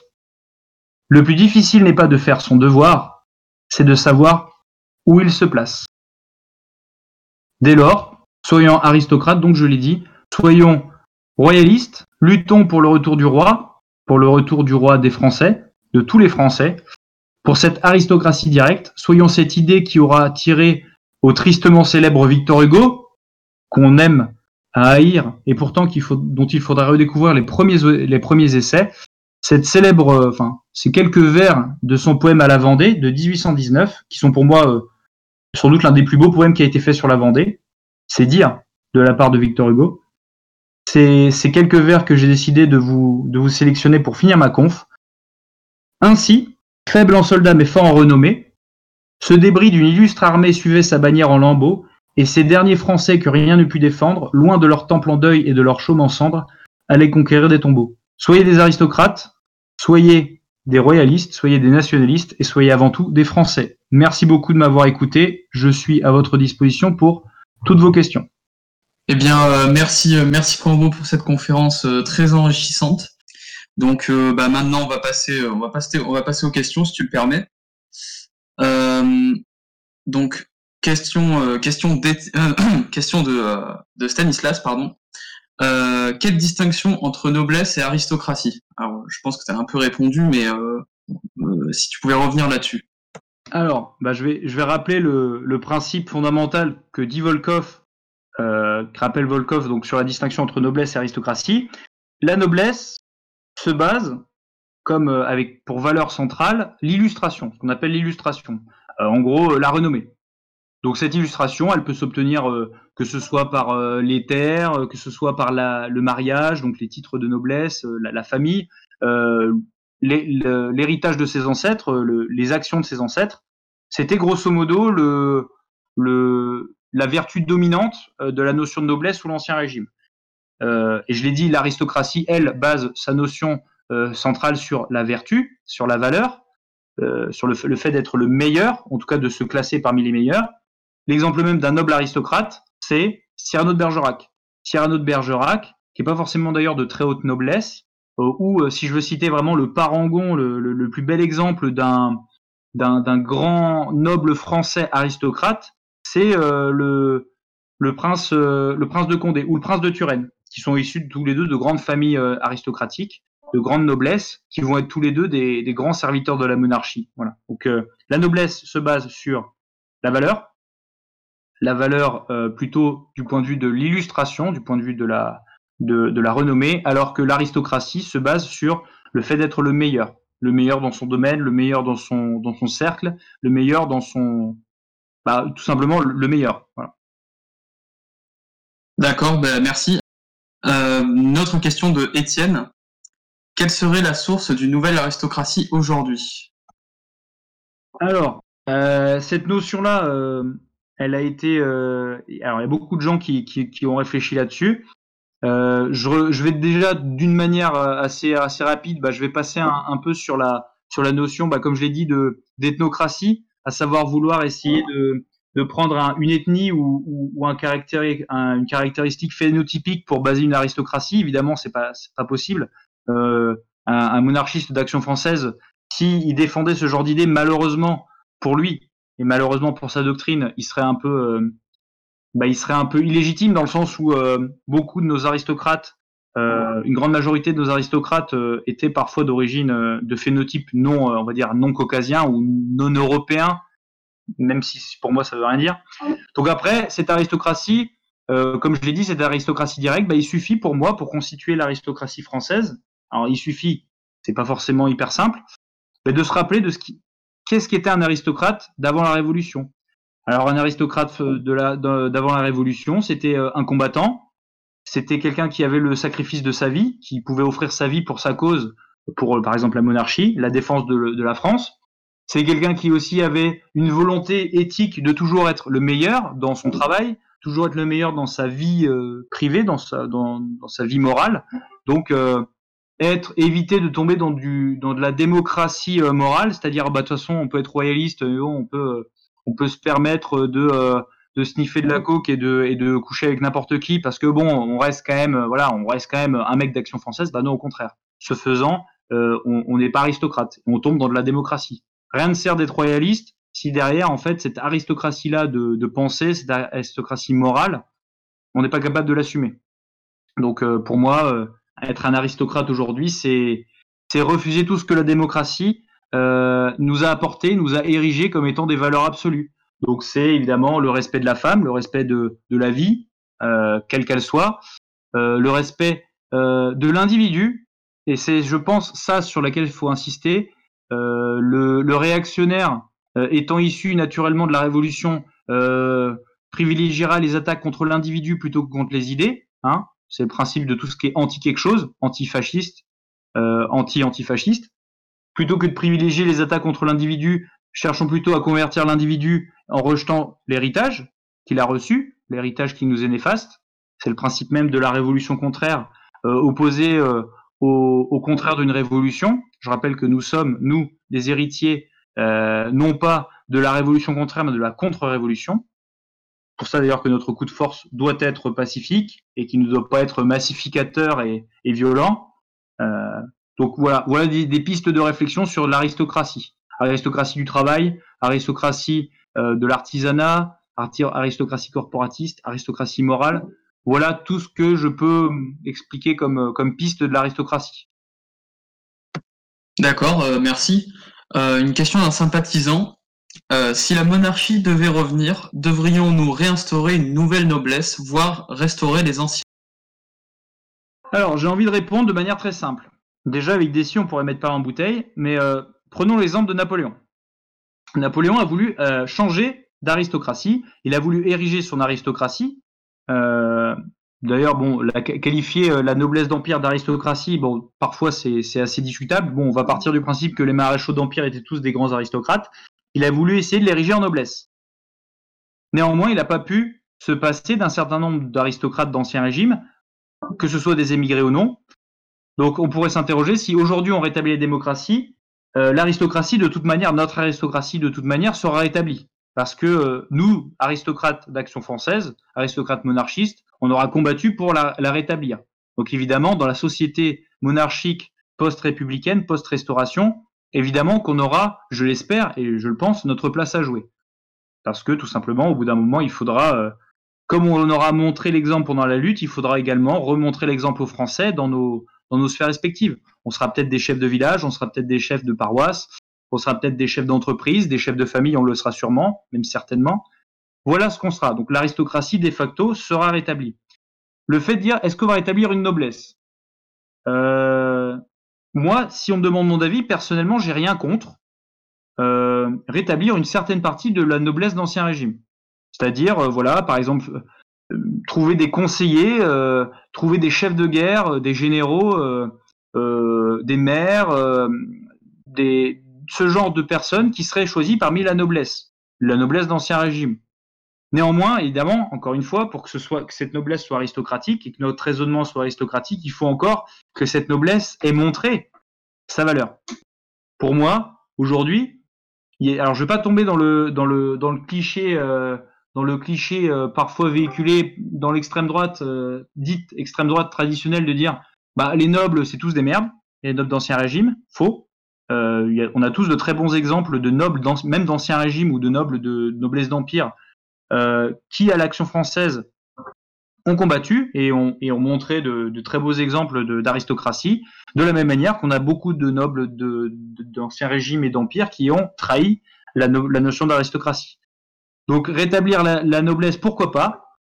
Le plus difficile n'est pas de faire son devoir, c'est de savoir où il se place. Dès lors, soyons aristocrates, donc je l'ai dit, soyons royalistes, luttons pour le retour du roi, pour le retour du roi des Français, de tous les Français, pour cette aristocratie directe, soyons cette idée qui aura tiré au tristement célèbre Victor Hugo, qu'on aime à haïr et pourtant dont il faudra redécouvrir les premiers, les premiers essais. Cette célèbre, euh, enfin, ces quelques vers de son poème à la Vendée de 1819, qui sont pour moi euh, sans doute l'un des plus beaux poèmes qui a été fait sur la Vendée, c'est dire de la part de Victor Hugo. C'est ces quelques vers que j'ai décidé de vous, de vous sélectionner pour finir ma conf. Ainsi, faible en soldats mais fort en renommée, ce débris d'une illustre armée suivait sa bannière en lambeaux, et ces derniers Français que rien ne put défendre, loin de leur temple en deuil et de leur chaume en cendres, allaient conquérir des tombeaux. Soyez des aristocrates, soyez des royalistes, soyez des nationalistes et soyez avant tout des Français. Merci beaucoup de m'avoir écouté. Je suis à votre disposition pour toutes vos questions. Eh bien, euh, merci, euh, merci pour cette conférence euh, très enrichissante. Donc, bah, maintenant, on va passer, on va passer, aux questions, si tu le permets. donc, question, question, question de, de, Stanislas, pardon. Quelle distinction entre noblesse et aristocratie? Je pense que tu as un peu répondu, mais si tu pouvais revenir là-dessus. Alors, bah, je, vais, rappeler le, principe fondamental que dit Volkov, que rappelle Volkov donc, sur la distinction entre noblesse et aristocratie. La noblesse se base, comme avec pour valeur centrale, l'illustration, ce qu'on appelle l'illustration. en gros, la renommée. Donc cette illustration, elle peut s'obtenir euh, que ce soit par euh, les terres, euh, que ce soit par le mariage, donc les titres de noblesse, la, famille, l'héritage de ses ancêtres, le, les actions de ses ancêtres. C'était grosso modo la vertu dominante de la notion de noblesse sous l'Ancien Régime. et je l'ai dit, l'aristocratie, elle, base sa notion centrale sur la vertu, sur la valeur, sur le fait d'être le meilleur, en tout cas de se classer parmi les meilleurs. L'exemple même d'un noble aristocrate, c'est Cyrano de Bergerac. Cyrano de Bergerac, qui est pas forcément d'ailleurs de très haute noblesse, euh, ou euh, si je veux citer vraiment le parangon, le, plus bel exemple d'un grand noble français aristocrate, c'est le le prince le prince de Condé ou le prince de Turenne, qui sont issus tous les deux de grandes familles aristocratiques de grande noblesse qui vont être tous les deux des, des grands serviteurs de la monarchie. Voilà. Donc euh, la noblesse se base sur la valeur, la valeur euh, plutôt du point de vue de l'illustration, du point de vue de la de, de la renommée, alors que l'aristocratie se base sur le fait d'être le meilleur, le meilleur dans son domaine, le meilleur dans son dans son cercle, le meilleur dans son bah, tout simplement le meilleur. Voilà. D'accord, ben merci. Euh, notre question de Étienne. Quelle serait la source d'une nouvelle aristocratie aujourd'hui? Alors, euh, cette notion-là, euh, elle a été. Euh, alors, il y a beaucoup de gens qui, qui, qui ont réfléchi là-dessus. Euh, je, je, vais déjà d'une manière assez assez rapide, bah, je vais passer un, peu sur la sur la notion, bah, comme je l'ai dit, de d'ethnocratie, à savoir vouloir essayer de de prendre un, une ethnie ou, ou, un une caractéristique phénotypique pour baser une aristocratie. Évidemment, c'est pas pas possible euh, un, un, monarchiste d'action française, s'il défendait ce genre d'idée, malheureusement pour lui et malheureusement pour sa doctrine, il serait un peu, euh, bah, il serait un peu illégitime dans le sens où euh, beaucoup de nos aristocrates, euh, une grande majorité de nos aristocrates étaient parfois d'origine de phénotype non, on va dire non caucasien ou non européen, même si pour moi ça veut rien dire. Donc après cette aristocratie, comme je l'ai dit, cette aristocratie directe, bah, il suffit pour moi pour constituer l'aristocratie française alors il suffit, c'est pas forcément hyper simple, mais de se rappeler de ce qui, qu'est-ce qu'était un aristocrate d'avant la Révolution? Alors un aristocrate la, d'avant la Révolution, c'était euh, un combattant, c'était quelqu'un qui avait le sacrifice de sa vie, qui pouvait offrir sa vie pour sa cause, pour euh, par exemple la monarchie, la défense de, la France. C'est quelqu'un qui aussi avait une volonté éthique de toujours être le meilleur dans son travail, toujours être le meilleur dans sa vie euh, privée, dans sa, vie morale. Donc euh, être éviter de tomber dans du dans de la démocratie euh, morale, c'est-à-dire bah de toute façon on peut être royaliste, on peut on peut se permettre de euh, de sniffer de la coke et de et de coucher avec n'importe qui parce que bon on reste quand même voilà on reste quand même un mec d'action française. Bah non au contraire. Ce faisant euh, on n'est pas aristocrate. On tombe dans de la démocratie. Rien ne sert d'être royaliste si derrière en fait cette aristocratie là de, de pensée cette aristocratie morale on n'est pas capable de l'assumer. Donc euh, pour moi euh, être un aristocrate aujourd'hui, c'est refuser tout ce que la démocratie euh, nous a apporté, nous a érigé comme étant des valeurs absolues. Donc c'est évidemment le respect de la femme, le respect de, la vie, euh, quelle qu'elle soit, euh, le respect de l'individu, et c'est, je pense, ça sur laquelle il faut insister. Le, le, réactionnaire étant issu naturellement de la révolution privilégiera les attaques contre l'individu plutôt que contre les idées. Hein, c'est le principe de tout ce qui est anti quelque chose, anti-fasciste, euh, anti-antifasciste. Plutôt que de privilégier les attaques contre l'individu, cherchons plutôt à convertir l'individu en rejetant l'héritage qu'il a reçu, l'héritage qui nous est néfaste. C'est le principe même de la révolution contraire, euh, opposé euh, au, au, contraire d'une révolution. Je rappelle que nous sommes, nous, des héritiers, euh, non pas de la révolution contraire, mais de la contre-révolution pour ça d'ailleurs que notre coup de force doit être pacifique et qui ne doit pas être massificateur et, violent. Euh, donc voilà, voilà des, des, pistes de réflexion sur l'aristocratie. Aristocratie du travail, aristocratie euh, de l'artisanat, aristocratie corporatiste, aristocratie morale. Voilà tout ce que je peux expliquer comme, comme piste de l'aristocratie. D'accord, euh, merci. Euh, une question d'un sympathisant. Euh, si la monarchie devait revenir, devrions-nous réinstaurer une nouvelle noblesse, voire restaurer les anciens? Alors, j'ai envie de répondre de manière très simple. Déjà, avec des si, on pourrait mettre pas en bouteille, mais euh, prenons l'exemple de Napoléon. Napoléon a voulu euh, changer d'aristocratie, il a voulu ériger son aristocratie. D'ailleurs, bon, qualifier la noblesse d'empire d'aristocratie, parfois c'est assez discutable. Bon, on va partir du principe que les maréchaux d'empire étaient tous des grands aristocrates, il a voulu essayer de l'ériger en noblesse. Néanmoins, il n'a pas pu se passer d'un certain nombre d'aristocrates d'Ancien Régime, que ce soit des émigrés ou non. Donc on pourrait s'interroger si aujourd'hui on rétablit les démocraties, euh, l'aristocratie de toute manière, notre aristocratie de toute manière sera rétablie. Parce que euh, nous, aristocrates d'Action française, aristocrates monarchistes, on aura combattu pour la, la rétablir. Donc évidemment, dans la société monarchique post-républicaine, post-restauration, évidemment qu'on aura, je l'espère et je le pense, notre place à jouer. Parce que tout simplement, au bout d'un moment, il faudra, euh, comme on aura montré l'exemple pendant la lutte, il faudra également remontrer l'exemple aux Français dans nos, dans nos sphères respectives. On sera peut-être des chefs de village, on sera peut-être des chefs de paroisse, on sera peut-être des chefs d'entreprise, des chefs de famille, on le sera sûrement, même certainement. Voilà ce qu'on sera. Donc l'aristocratie, de facto, sera rétablie. Le fait de dire, est-ce qu'on va rétablir une noblesse? Euh, Moi, si on me demande mon avis, personnellement, j'ai rien contre euh, rétablir une certaine partie de la noblesse d'Ancien Régime. C'est-à-dire, euh, voilà, par exemple, euh, trouver des conseillers, trouver des chefs de guerre, des généraux, des maires, des, ce genre de personnes qui seraient choisies parmi la noblesse, la noblesse d'Ancien Régime. Néanmoins, évidemment, encore une fois, pour que cette noblesse soit aristocratique et que notre raisonnement soit aristocratique, il faut encore que cette noblesse ait montré sa valeur. Pour moi, aujourd'hui, alors je vais pas tomber dans le cliché euh, euh, parfois véhiculé dans l'extrême droite euh, dite extrême droite traditionnelle de dire bah les nobles c'est tous des merdes, les nobles d'ancien régime, faux. On a tous de très bons exemples de nobles, même d'ancien régime ou de nobles de noblesse d'empire qui, à l'Action française, ont combattu et ont, et ont montré de, de, très beaux exemples d'aristocratie, de, la même manière qu'on a beaucoup de nobles d'anciens de, régimes et d'empires qui ont trahi la, la notion d'aristocratie. Donc rétablir la, la, noblesse, pourquoi pas?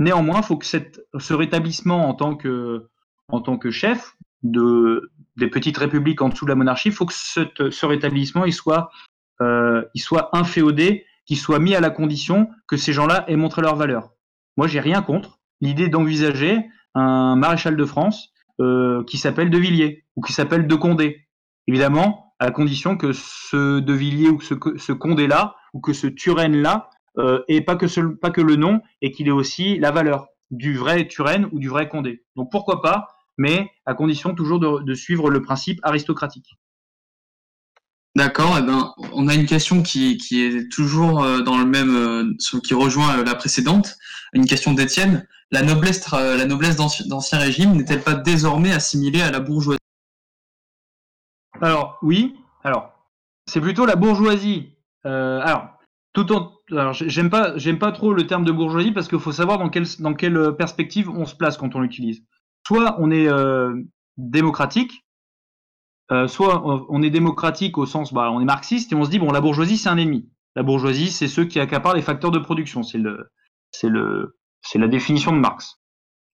Néanmoins, il faut que cette, ce rétablissement en tant que, en tant que chef de, des petites républiques en dessous de la monarchie, il faut que ce, ce rétablissement il soit, euh, il soit inféodé qui soit mis à la condition que ces gens-là aient montré leur valeur. Moi, j'ai rien contre l'idée d'envisager un maréchal de France euh, qui s'appelle De Villiers ou qui s'appelle De Condé. Évidemment, à la condition que ce De Villiers ou que ce, Condé-là ou que ce Turenne-là euh, ait pas que, le nom et qu'il ait aussi la valeur du vrai Turenne ou du vrai Condé. Donc pourquoi pas, mais à condition toujours de suivre le principe aristocratique. D'accord, eh ben, on a une question qui, est toujours euh, dans le même, euh, qui rejoint euh, la précédente, une question d'Étienne. La noblesse, d'Ancien Régime n'est-elle pas désormais assimilée à la bourgeoisie? Alors, oui. Alors, c'est plutôt la bourgeoisie. Alors, tout en, alors j'aime pas, j'aime pas trop le terme de bourgeoisie parce qu'il faut savoir dans quelle, dans perspective on se place quand on l'utilise. Soit on est démocratique, euh, soit on est démocratique au sens, bah, on est marxiste et on se dit bon, la bourgeoisie c'est un ennemi. La bourgeoisie c'est ceux qui accaparent les facteurs de production. C'est le, c'est le, c'est la définition de Marx.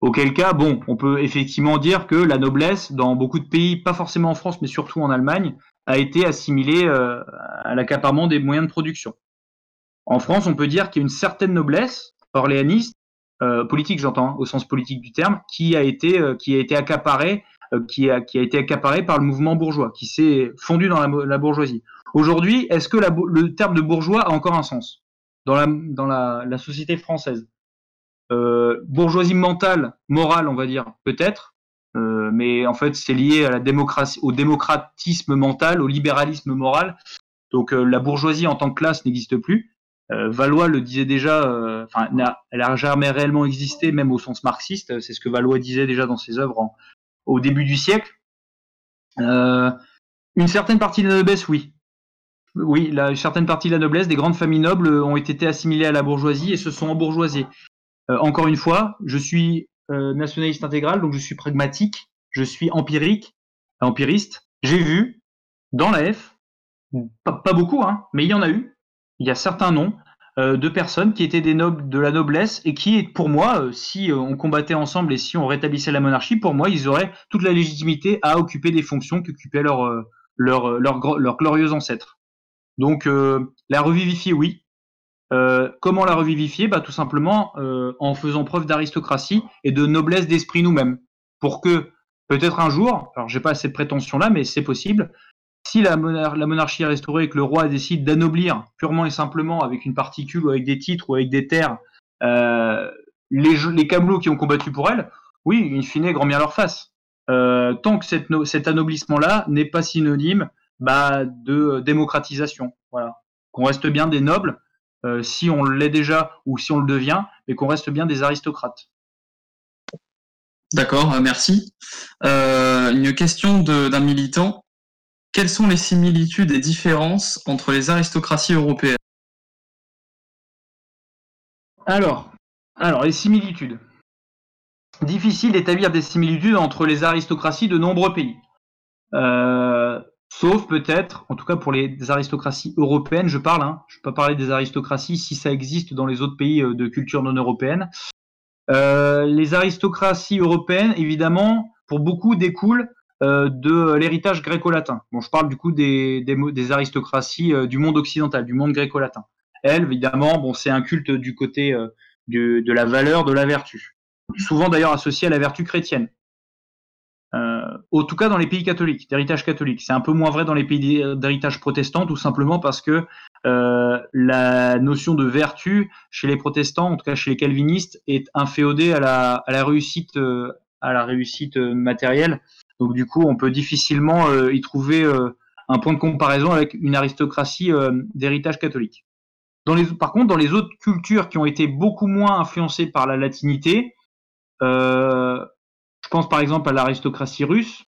Auquel cas, bon, on peut effectivement dire que la noblesse, dans beaucoup de pays, pas forcément en France, mais surtout en Allemagne, a été assimilée euh, à l'accaparement des moyens de production. En France, on peut dire qu'il y a une certaine noblesse orléaniste, euh, politique j'entends, au sens politique du terme, qui a été, qui a été accaparée qui a, qui a été accaparé par le mouvement bourgeois, qui s'est fondu dans la, la bourgeoisie. Aujourd'hui, est-ce que la, le terme de bourgeois a encore un sens dans la, dans la, la société française? Euh, Bourgeoisie mentale, morale, on va dire, peut-être, euh, mais en fait, c'est lié à la démocratie, au démocratisme mental, au libéralisme moral. Donc, euh, la bourgeoisie en tant que classe n'existe plus. Euh, Valois le disait déjà, euh, enfin, elle a jamais réellement existé, même au sens marxiste. C'est ce que Valois disait déjà dans ses œuvres en, au début du siècle. Euh, une certaine partie de la noblesse, oui. Oui, une certaine partie de la noblesse, des grandes familles nobles ont été assimilées à la bourgeoisie et se sont embourgeoisées. Euh, encore une fois, je suis euh, nationaliste intégral, donc je suis pragmatique, je suis empirique, empiriste. J'ai vu dans la F, pas, pas beaucoup, hein, mais il y en a eu. Il y a certains noms euh, de personnes qui étaient des nobles de la noblesse et qui, pour moi, euh, si euh, on combattait ensemble et si on rétablissait la monarchie, pour moi, ils auraient toute la légitimité à occuper des fonctions qu'occupaient leurs leur, leur, leur glorieux ancêtres. Donc, la revivifier, oui. comment la revivifier? Bah, Tout simplement en faisant preuve d'aristocratie et de noblesse d'esprit nous-mêmes. Pour que, peut-être un jour, alors j'ai pas cette prétention-là, mais c'est possible, si la, monar la, monarchie est restaurée et que le roi décide d'anoblir purement et simplement avec une particule ou avec des titres ou avec des terres euh, les, les camelots qui ont combattu pour elle, oui, in fine, grand bien leur face. Euh, tant que cette cet anoblissement-là n'est pas synonyme bah, de démocratisation. Voilà. Qu'on reste bien des nobles, euh, si on l'est déjà ou si on le devient, mais qu'on reste bien des aristocrates. D'accord, merci. Euh, une question d'un militant quelles sont les similitudes et différences entre les aristocraties européennes? Alors, alors les similitudes. Difficile d'établir des similitudes entre les aristocraties de nombreux pays. Euh, sauf peut-être, en tout cas pour les aristocraties européennes, je parle, hein, je ne peux pas parler des aristocraties si ça existe dans les autres pays euh, de culture non européenne. Euh, les aristocraties européennes, évidemment, pour beaucoup découlent de l'héritage gréco-latin. Bon, je parle du coup des, des, aristocraties euh, du monde occidental, du monde gréco-latin. Elles, évidemment, bon, c'est un culte du côté euh, de, de la valeur, de la vertu. Souvent d'ailleurs associé à la vertu chrétienne. Euh, en tout cas dans les pays catholiques, d'héritage catholique. C'est un peu moins vrai dans les pays d'héritage protestant, tout simplement parce que euh, la notion de vertu chez les protestants, en tout cas chez les calvinistes, est inféodée à la, à la réussite, euh, à la réussite euh, matérielle. Donc du coup, on peut difficilement euh, y trouver euh, un point de comparaison avec une aristocratie d'héritage catholique. Par contre, dans les autres cultures qui ont été beaucoup moins influencées par la latinité, euh, je pense par exemple à l'aristocratie russe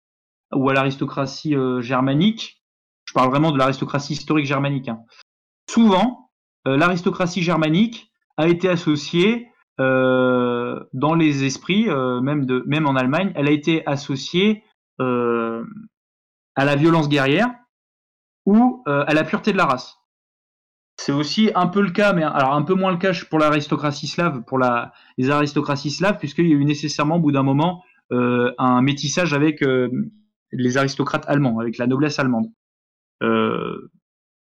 ou à l'aristocratie euh, germanique. Je parle vraiment de l'aristocratie historique germanique. Hein. Souvent, euh, l'aristocratie germanique a été associée euh, dans les esprits, même en Allemagne, elle a été associée à la violence guerrière ou à la pureté de la race. C'est aussi un peu le cas, mais alors un peu moins le cas pour l'aristocratie slave, pour les aristocraties slaves, puisqu'il y a eu nécessairement au bout d'un moment euh, un métissage avec euh, les aristocrates allemands, avec la noblesse allemande. Euh,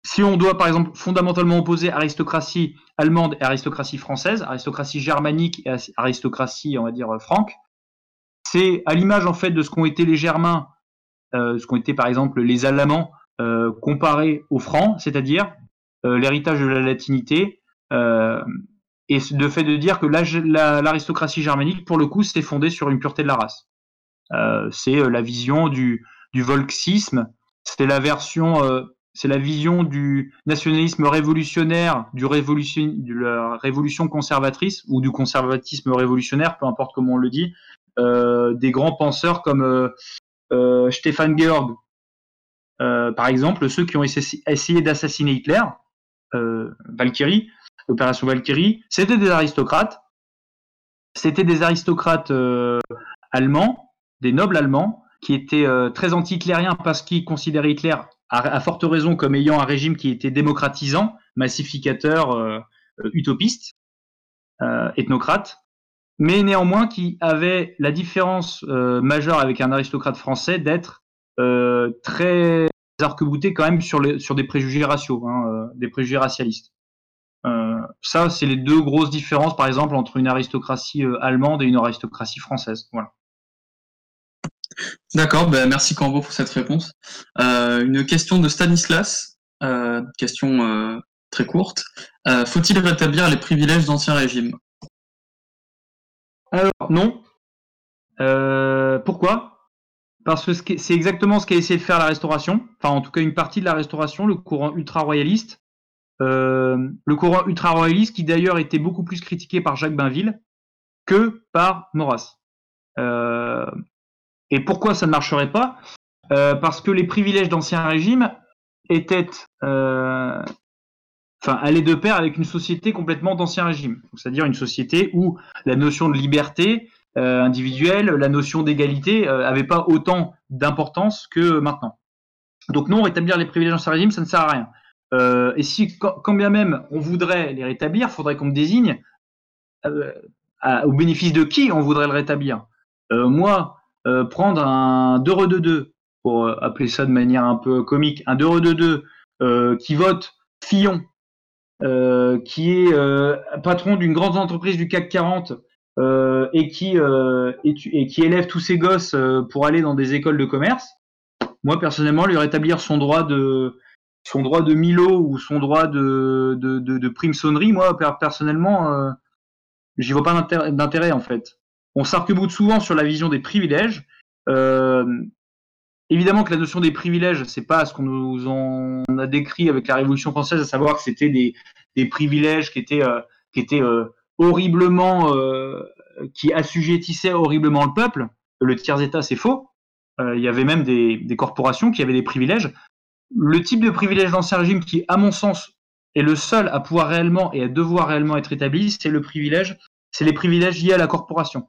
si on doit par exemple fondamentalement opposer aristocratie allemande et aristocratie française, aristocratie germanique et aristocratie, on va dire, franque, c'est à l'image en fait de ce qu'ont été les Germains, euh, ce qu'ont été par exemple les Allemands euh, comparés aux Francs, c'est-à-dire euh, l'héritage de la latinité, euh, et le fait de dire que l'aristocratie la, germanique, pour le coup, s'est fondée sur une pureté de la race. Euh, c'est la vision du, du volksisme, c'est la version, c'est la vision du nationalisme révolutionnaire, du révolution, de la révolution conservatrice ou du conservatisme révolutionnaire, peu importe comment on le dit, des grands penseurs comme Stefan Georg, par exemple, ceux qui ont essayé d'assassiner Hitler, euh, Valkyrie, l'opération Valkyrie, c'était des aristocrates. C'était des aristocrates euh, allemands, des nobles allemands, qui étaient euh, très anti-hitlériens parce qu'ils considéraient Hitler, à, forte raison, comme ayant un régime qui était démocratisant, massificateur, euh, utopiste, ethnocrate, mais néanmoins qui avait la différence majeure avec un aristocrate français d'être très arc-bouté quand même sur, les, sur des préjugés raciaux, hein, euh, des préjugés racialistes. Euh, ça, c'est les deux grosses différences, par exemple, entre une aristocratie euh, allemande et une aristocratie française. Voilà. D'accord, ben merci Cambo pour cette réponse. Euh, une question de Stanislas, euh, question euh, très courte. Faut-il rétablir les privilèges d'Ancien Régime? Alors, non. pourquoi? Parce que c'est exactement ce qu'a essayé de faire la restauration, enfin en tout cas une partie de la restauration, le courant ultra-royaliste. Euh, le courant ultra-royaliste qui d'ailleurs était beaucoup plus critiqué par Jacques Bainville que par Maurras. Euh, et pourquoi ça ne marcherait pas? Euh, Parce que les privilèges d'ancien régime étaient, euh, enfin, allaient de pair avec une société complètement d'ancien régime, c'est-à-dire une société où la notion de liberté euh, individuelle, la notion d'égalité euh, avait pas autant d'importance que maintenant. Donc non, rétablir les privilèges d'ancien régime, ça ne sert à rien. Euh, et si, quand, bien même on voudrait les rétablir, faudrait qu'on me désigne euh, au bénéfice de qui on voudrait le rétablir? Euh, moi, euh, prendre un 2 2 2 pour appeler ça de manière un peu comique, un 2 2 2 qui vote Fillon, qui est patron d'une grande entreprise du CAC 40 euh, et qui euh, élève tous ses gosses euh, pour aller dans des écoles de commerce, moi personnellement lui rétablir son droit de son droit de Milo ou son droit de de, prime sonnerie, moi personnellement euh, j'y vois pas d'intérêt en fait. On s'arc-boute souvent sur la vision des privilèges. Euh, évidemment que la notion des privilèges, c'est pas ce qu'on nous a décrit avec la Révolution française, à savoir que c'était des, privilèges qui étaient euh, qui étaient horriblement, euh, qui assujettissait horriblement le peuple. Le tiers-état, c'est faux. il y avait même des, corporations qui avaient des privilèges. Le type de privilège d'Ancien Régime qui, à mon sens, est le seul à pouvoir réellement et à devoir réellement être établi, c'est le privilège, c'est les privilèges liés à la corporation.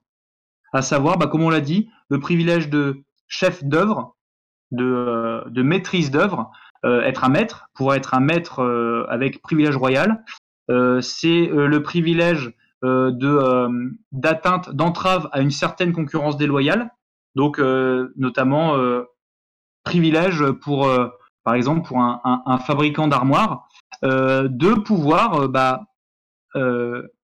À savoir, bah, comme on l'a dit, le privilège de chef d'œuvre, de, de maîtrise d'œuvre, euh, être un maître, pour être un maître euh, avec privilège royal, euh, c'est le privilège d'atteinte, d'entrave à une certaine concurrence déloyale, donc notamment privilège pour, par exemple, pour un, fabricant d'armoires, de pouvoir bah,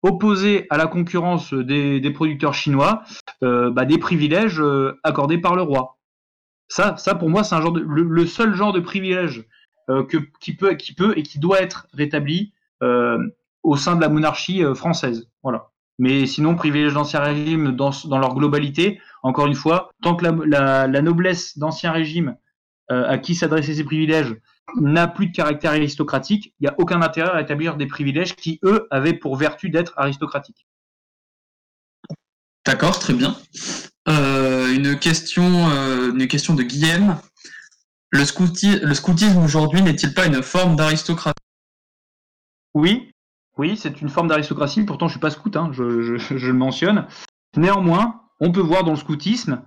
opposer à la concurrence des, des producteurs chinois bah, des privilèges accordés par le roi. Ça, ça pour moi, c'est un genre de, le, seul genre de privilège euh, que, qui peut, qui peut et qui doit être rétabli euh, au sein de la monarchie euh, française. Voilà. Mais sinon, privilège d'ancien régime dans, dans leur globalité, encore une fois, tant que la, noblesse d'ancien régime à qui s'adressaient ces privilèges n'a plus de caractère aristocratique, il n'y a aucun intérêt à établir des privilèges qui, eux, avaient pour vertu d'être aristocratiques. D'accord, très bien. Euh, une question, euh, une question de Guillaume. Le, scoutisme aujourd'hui n'est-il pas une forme d'aristocratie? Oui, oui, c'est une forme d'aristocratie. Pourtant, je suis pas scout, hein, je, le mentionne. Néanmoins, on peut voir dans le scoutisme.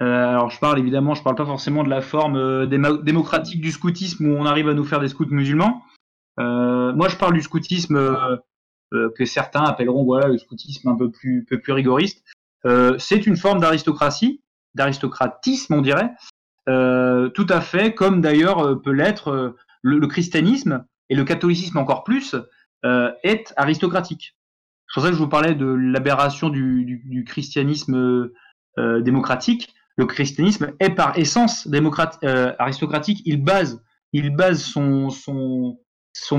Euh, alors, je parle évidemment, je parle pas forcément de la forme démocratique du scoutisme où on arrive à nous faire des scouts musulmans. Moi, je parle du scoutisme que certains appelleront voilà le scoutisme un peu plus, peu plus rigoriste. Euh, c'est une forme d'aristocratie, d'aristocratisme, on dirait, euh, tout à fait, comme d'ailleurs euh, peut l'être le, christianisme et le catholicisme encore plus est aristocratique. C'est pour ça que je vous parlais de l'aberration du, christianisme démocratique. Le christianisme est par essence aristocratique. Il base, il base son,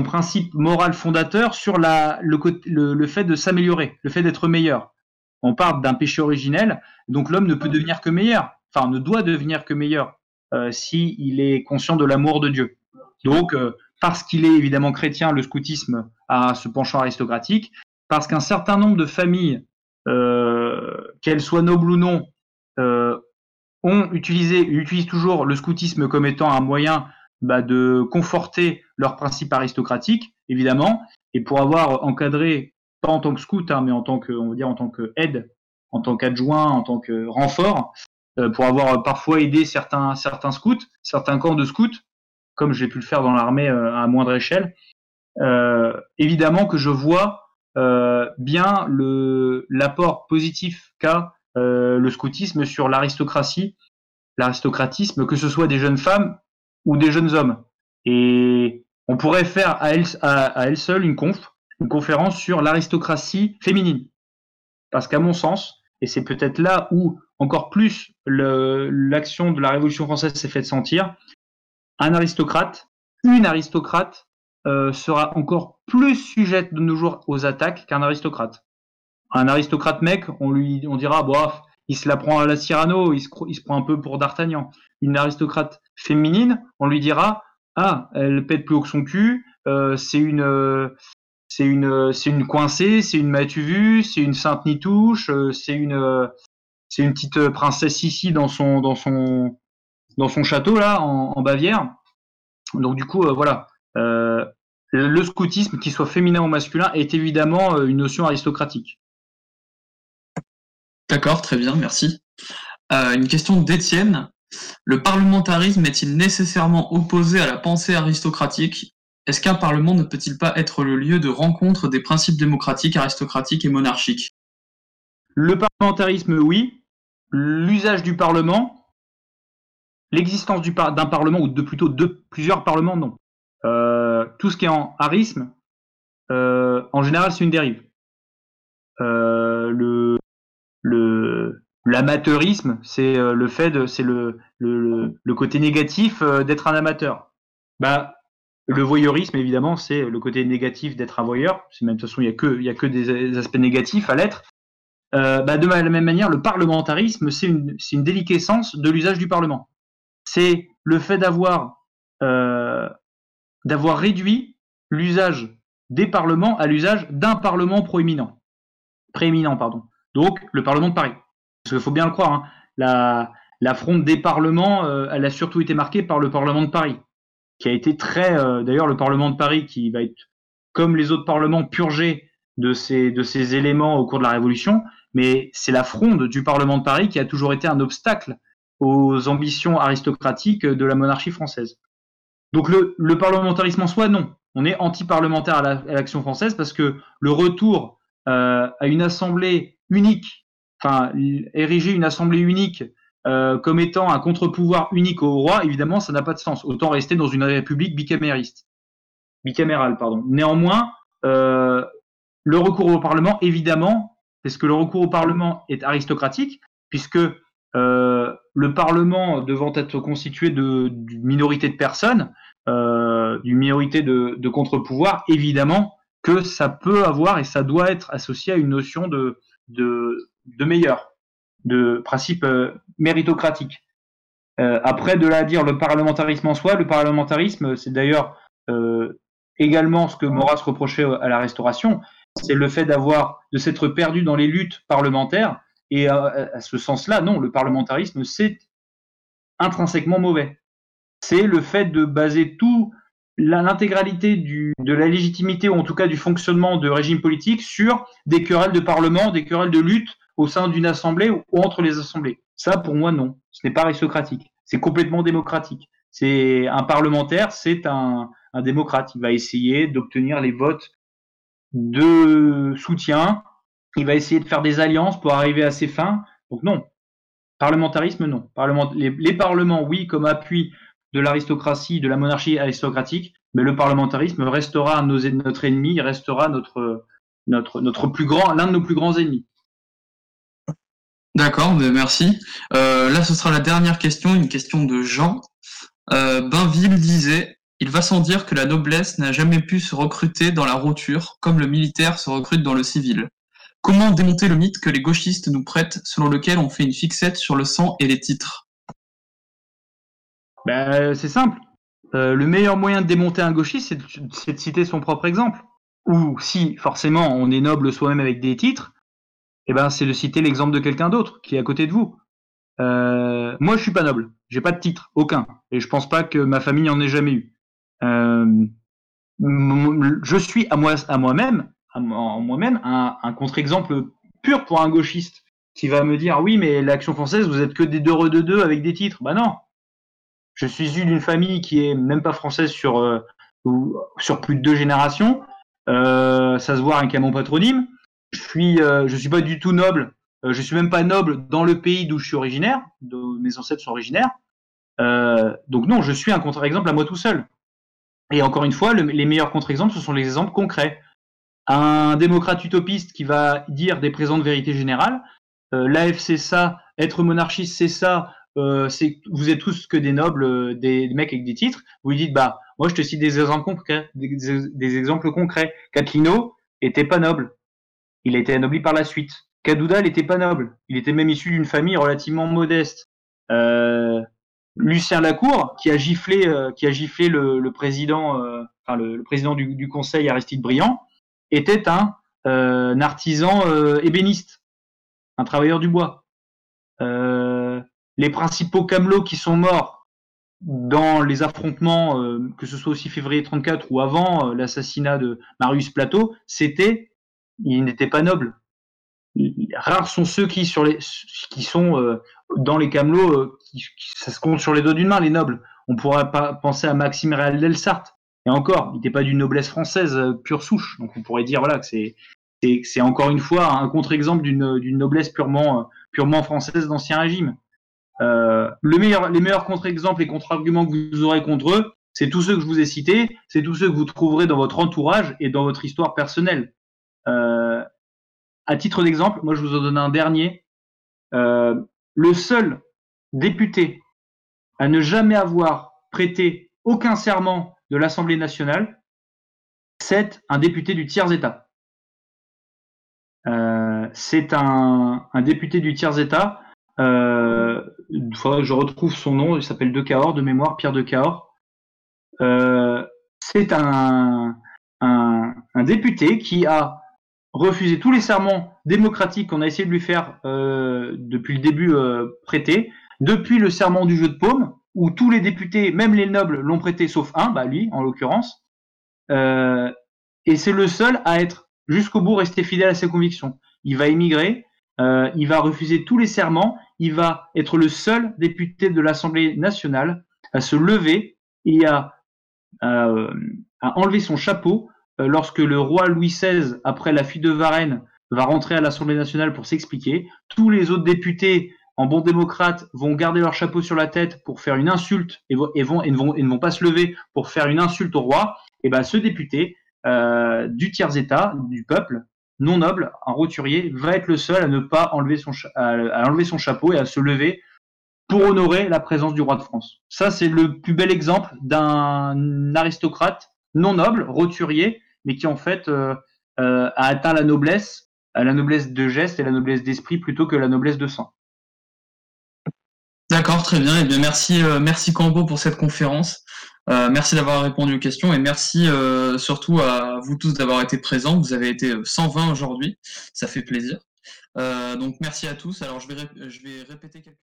principe moral fondateur sur le fait de s'améliorer, le fait d'être meilleur on parle d'un péché originel, donc l'homme ne peut devenir que meilleur, enfin ne doit devenir que meilleur euh, si il est conscient de l'amour de Dieu. Donc, euh, parce qu'il est évidemment chrétien, le scoutisme a ce penchant aristocratique, parce qu'un certain nombre de familles, euh, qu'elles soient nobles ou non, euh, ont utilisé, utilisent toujours le scoutisme comme étant un moyen bah, de conforter leurs principes aristocratiques, évidemment, et pour avoir encadré pas en tant que scout, hein, mais en tant que, on va dire, en tant que aide, en tant qu'adjoint, en tant que renfort, euh, pour avoir parfois aidé certains, certains scouts, certains camps de scouts, comme j'ai pu le faire dans l'armée euh, à moindre échelle. Euh, évidemment que je vois bien le l'apport positif qu'a le scoutisme sur l'aristocratie, l'aristocratisme, que ce soit des jeunes femmes ou des jeunes hommes. Et on pourrait faire à elle, à, à elle seule une conf une conférence sur l'aristocratie féminine. Parce qu'à mon sens, et c'est peut-être là où encore plus l'action de la Révolution française s'est fait sentir, un aristocrate, une aristocrate, euh, sera encore plus sujette de nos jours aux attaques qu'un aristocrate. Un aristocrate mec, on lui on dira, bof, il se la prend à la Cyrano, il se, il se prend un peu pour D'Artagnan. Une aristocrate féminine, on lui dira, ah, elle pète plus haut que son cul, euh, c'est une, euh, c'est une c'est une coincée, c'est une m'as-tu vu, c'est une sainte nitouche, euh, c'est une euh, c'est une petite princesse ici dans son dans son dans son château là en, Bavière. Donc du coup euh, voilà, le scoutisme, qu'il soit féminin ou masculin, est évidemment une notion aristocratique. D'accord, très bien, merci. une question d'Étienne. Le parlementarisme est-il nécessairement opposé à la pensée aristocratique? Est-ce qu'un parlement ne peut-il pas être le lieu de rencontre des principes démocratiques, aristocratiques et monarchiques? Le parlementarisme, oui. L'usage du parlement, l'existence d'un parlement ou de plutôt de plusieurs parlements, non. Euh, tout ce qui est en harisme, euh, en général, c'est une dérive. Euh, le le l'amateurisme, c'est le fait de, c'est le, le, le côté négatif d'être un amateur. Bah le voyeurisme, évidemment, c'est le côté négatif d'être un voyeur. C'est même de toute façon, il n'y a que, des aspects négatifs à l'être. Euh, bah de la même manière, le parlementarisme, c'est une, une déliquescence de l'usage du Parlement. C'est le fait d'avoir, euh, d'avoir réduit l'usage des parlements à l'usage d'un parlement proéminent, prééminent, pardon. Donc, le Parlement de Paris. Parce qu'il faut bien le croire, hein, des parlements, euh, elle a surtout été marquée par le Parlement de Paris, qui a été très, euh, d'ailleurs, le Parlement de Paris qui va être, comme les autres parlements, purgé de ces, de éléments au cours de la Révolution, mais c'est la fronde du Parlement de Paris qui a toujours été un obstacle aux ambitions aristocratiques de la monarchie française. Donc le, le parlementarisme en soi, non. On est anti-parlementaire à l'action française parce que le retour euh, à une assemblée unique, enfin ériger une assemblée unique euh, comme étant un contre-pouvoir unique au roi, évidemment, ça n'a pas de sens. Autant rester dans une république bicamériste, bicamérale, pardon. Néanmoins, euh, le recours au Parlement, évidemment, parce que le recours au Parlement est aristocratique, puisque euh, le Parlement devant être constitué d'une minorité de personnes, euh, d'une minorité de, de contre-pouvoirs, évidemment que ça peut avoir et ça doit être associé à une notion de, de, de meilleur, de principe euh, méritocratique. Euh, après, de là à dire le parlementarisme en soi, le parlementarisme, c'est d'ailleurs euh, également ce que Maurras reprochait à la Restauration, c'est le fait d'avoir de s'être perdu dans les luttes parlementaires. Et à, ce sens-là, non, le parlementarisme, c'est intrinsèquement mauvais. C'est le fait de baser tout l'intégralité de la légitimité ou en tout cas du fonctionnement de régime politique sur des querelles de parlement, des querelles de lutte au sein d'une assemblée ou entre les assemblées. Ça, pour moi, non. Ce n'est pas aristocratique. C'est complètement démocratique. C'est un parlementaire, c'est un, démocrate. Il va essayer d'obtenir les votes de soutien. Il va essayer de faire des alliances pour arriver à ses fins. Donc non. Parlementarisme, non. Parlement, les, parlements, oui, comme appui de l'aristocratie, de la monarchie aristocratique, mais le parlementarisme restera notre ennemi, restera notre, notre, notre plus grand, l'un de nos plus grands ennemis. D'accord, merci. Euh, là, ce sera la dernière question, une question de Jean. Euh, Bainville disait Il va sans dire que la noblesse n'a jamais pu se recruter dans la roture comme le militaire se recrute dans le civil. Comment démonter le mythe que les gauchistes nous prêtent selon lequel on fait une fixette sur le sang et les titres? Ben, c'est simple. Euh, le meilleur moyen de démonter un gauchiste, c'est de, de, citer son propre exemple. Ou si forcément on est noble soi-même avec des titres, eh ben c'est de citer l'exemple de quelqu'un d'autre qui est à côté de vous. Euh, moi, je suis pas noble, j'ai pas de titre, aucun, et je pense pas que ma famille en ait jamais eu. Euh, je suis à moi, à moi-même, à moi-même, un, contre-exemple pur pour un gauchiste qui va me dire oui, mais l'action française, vous êtes que des deux de deux avec des titres. Bah non, je suis issu d'une famille qui est même pas française sur euh, sur plus de deux générations. Euh, ça se voit avec mon patronyme. Je suis euh, je suis pas du tout noble. Euh, je suis même pas noble dans le pays d'où je suis originaire. D'où mes ancêtres sont originaires. Euh, donc non, je suis un contre-exemple à moi tout seul. Et encore une fois, le, les meilleurs contre-exemples, ce sont les exemples concrets. Un démocrate utopiste qui va dire des présents de vérité générale, euh, l'AF c'est ça, être monarchiste c'est ça, euh, c'est vous êtes tous que des nobles, euh, des, des, mecs avec des titres. Vous lui dites bah moi je te cite des exemples concrets, des, des exemples concrets. Catlino était pas noble, il a été anobli par la suite. Cadoudal était pas noble, il était même issu d'une famille relativement modeste. Euh, Lucien Lacour qui a giflé, euh, qui a giflé le, le président, euh, enfin le, président du, conseil Aristide Briand, était un, un artisan ébéniste, un travailleur du bois. Euh, les principaux camelots qui sont morts dans les affrontements, euh, que ce soit aussi février 34 ou avant euh, l'assassinat de Marius Plateau, c'était, ils n'étaient pas nobles. Rares sont ceux qui sont euh, dans les camelots, qui, qui, ça se compte sur les doigts d'une main, les nobles. On pourrait pas penser à Maxime Réal d'Elsart. Et encore, il n'était pas d'une noblesse française pure souche. Donc on pourrait dire voilà que c'est encore une fois un contre-exemple d'une noblesse purement française d'ancien régime. Euh, les meilleurs contre-exemples et contre-arguments que vous aurez contre eux, c'est tous ceux que je vous ai cités, c'est tous ceux que vous trouverez dans votre entourage et dans votre histoire personnelle. Euh, à titre d'exemple, moi je vous en donne un dernier. Euh, le seul député à ne jamais avoir prêté aucun serment de l'Assemblée nationale, c'est un député du tiers-État. Euh, c'est un, député du tiers-État euh, faudrait que je retrouve son nom, il s'appelle De de mémoire, Pierre De. Euh, c'est un, un, député qui a refusé tous les serments démocratiques qu'on a essayé de lui faire euh, depuis le début euh, prêter. depuis le serment du jeu de paume, où tous les députés, même les nobles, l'ont prêté, sauf un, bah lui, en l'occurrence. Euh, et c'est le seul à être jusqu'au bout resté fidèle à ses convictions. Il va émigrer, euh, il va refuser tous les serments, il va être le seul député de l'Assemblée nationale à se lever et à, à enlever son chapeau lorsque le roi Louis XVI, après la fuite de Varennes, va rentrer à l'Assemblée nationale pour s'expliquer. Tous les autres députés, en bon démocrate, vont garder leur chapeau sur la tête pour faire une insulte et, vont, ne, vont, pas se lever pour faire une insulte au roi. Et ben ce député euh, du tiers état, du peuple, non noble, un roturier, va être le seul à ne pas à enlever son chapeau et à se lever pour honorer la présence du roi de France. Ça, c'est le plus bel exemple d'un aristocrate non noble, roturier, mais qui en fait euh, euh, a atteint la noblesse, la noblesse de geste et la noblesse d'esprit plutôt que la noblesse de sang. D'accord, très bien. Eh bien merci, euh, merci Cambo pour cette conférence. Euh, merci d'avoir répondu aux questions et merci euh, surtout à vous tous d'avoir été présents. Vous avez été 120 aujourd'hui, ça fait plaisir. donc merci à tous. Alors je vais, je vais répéter quelques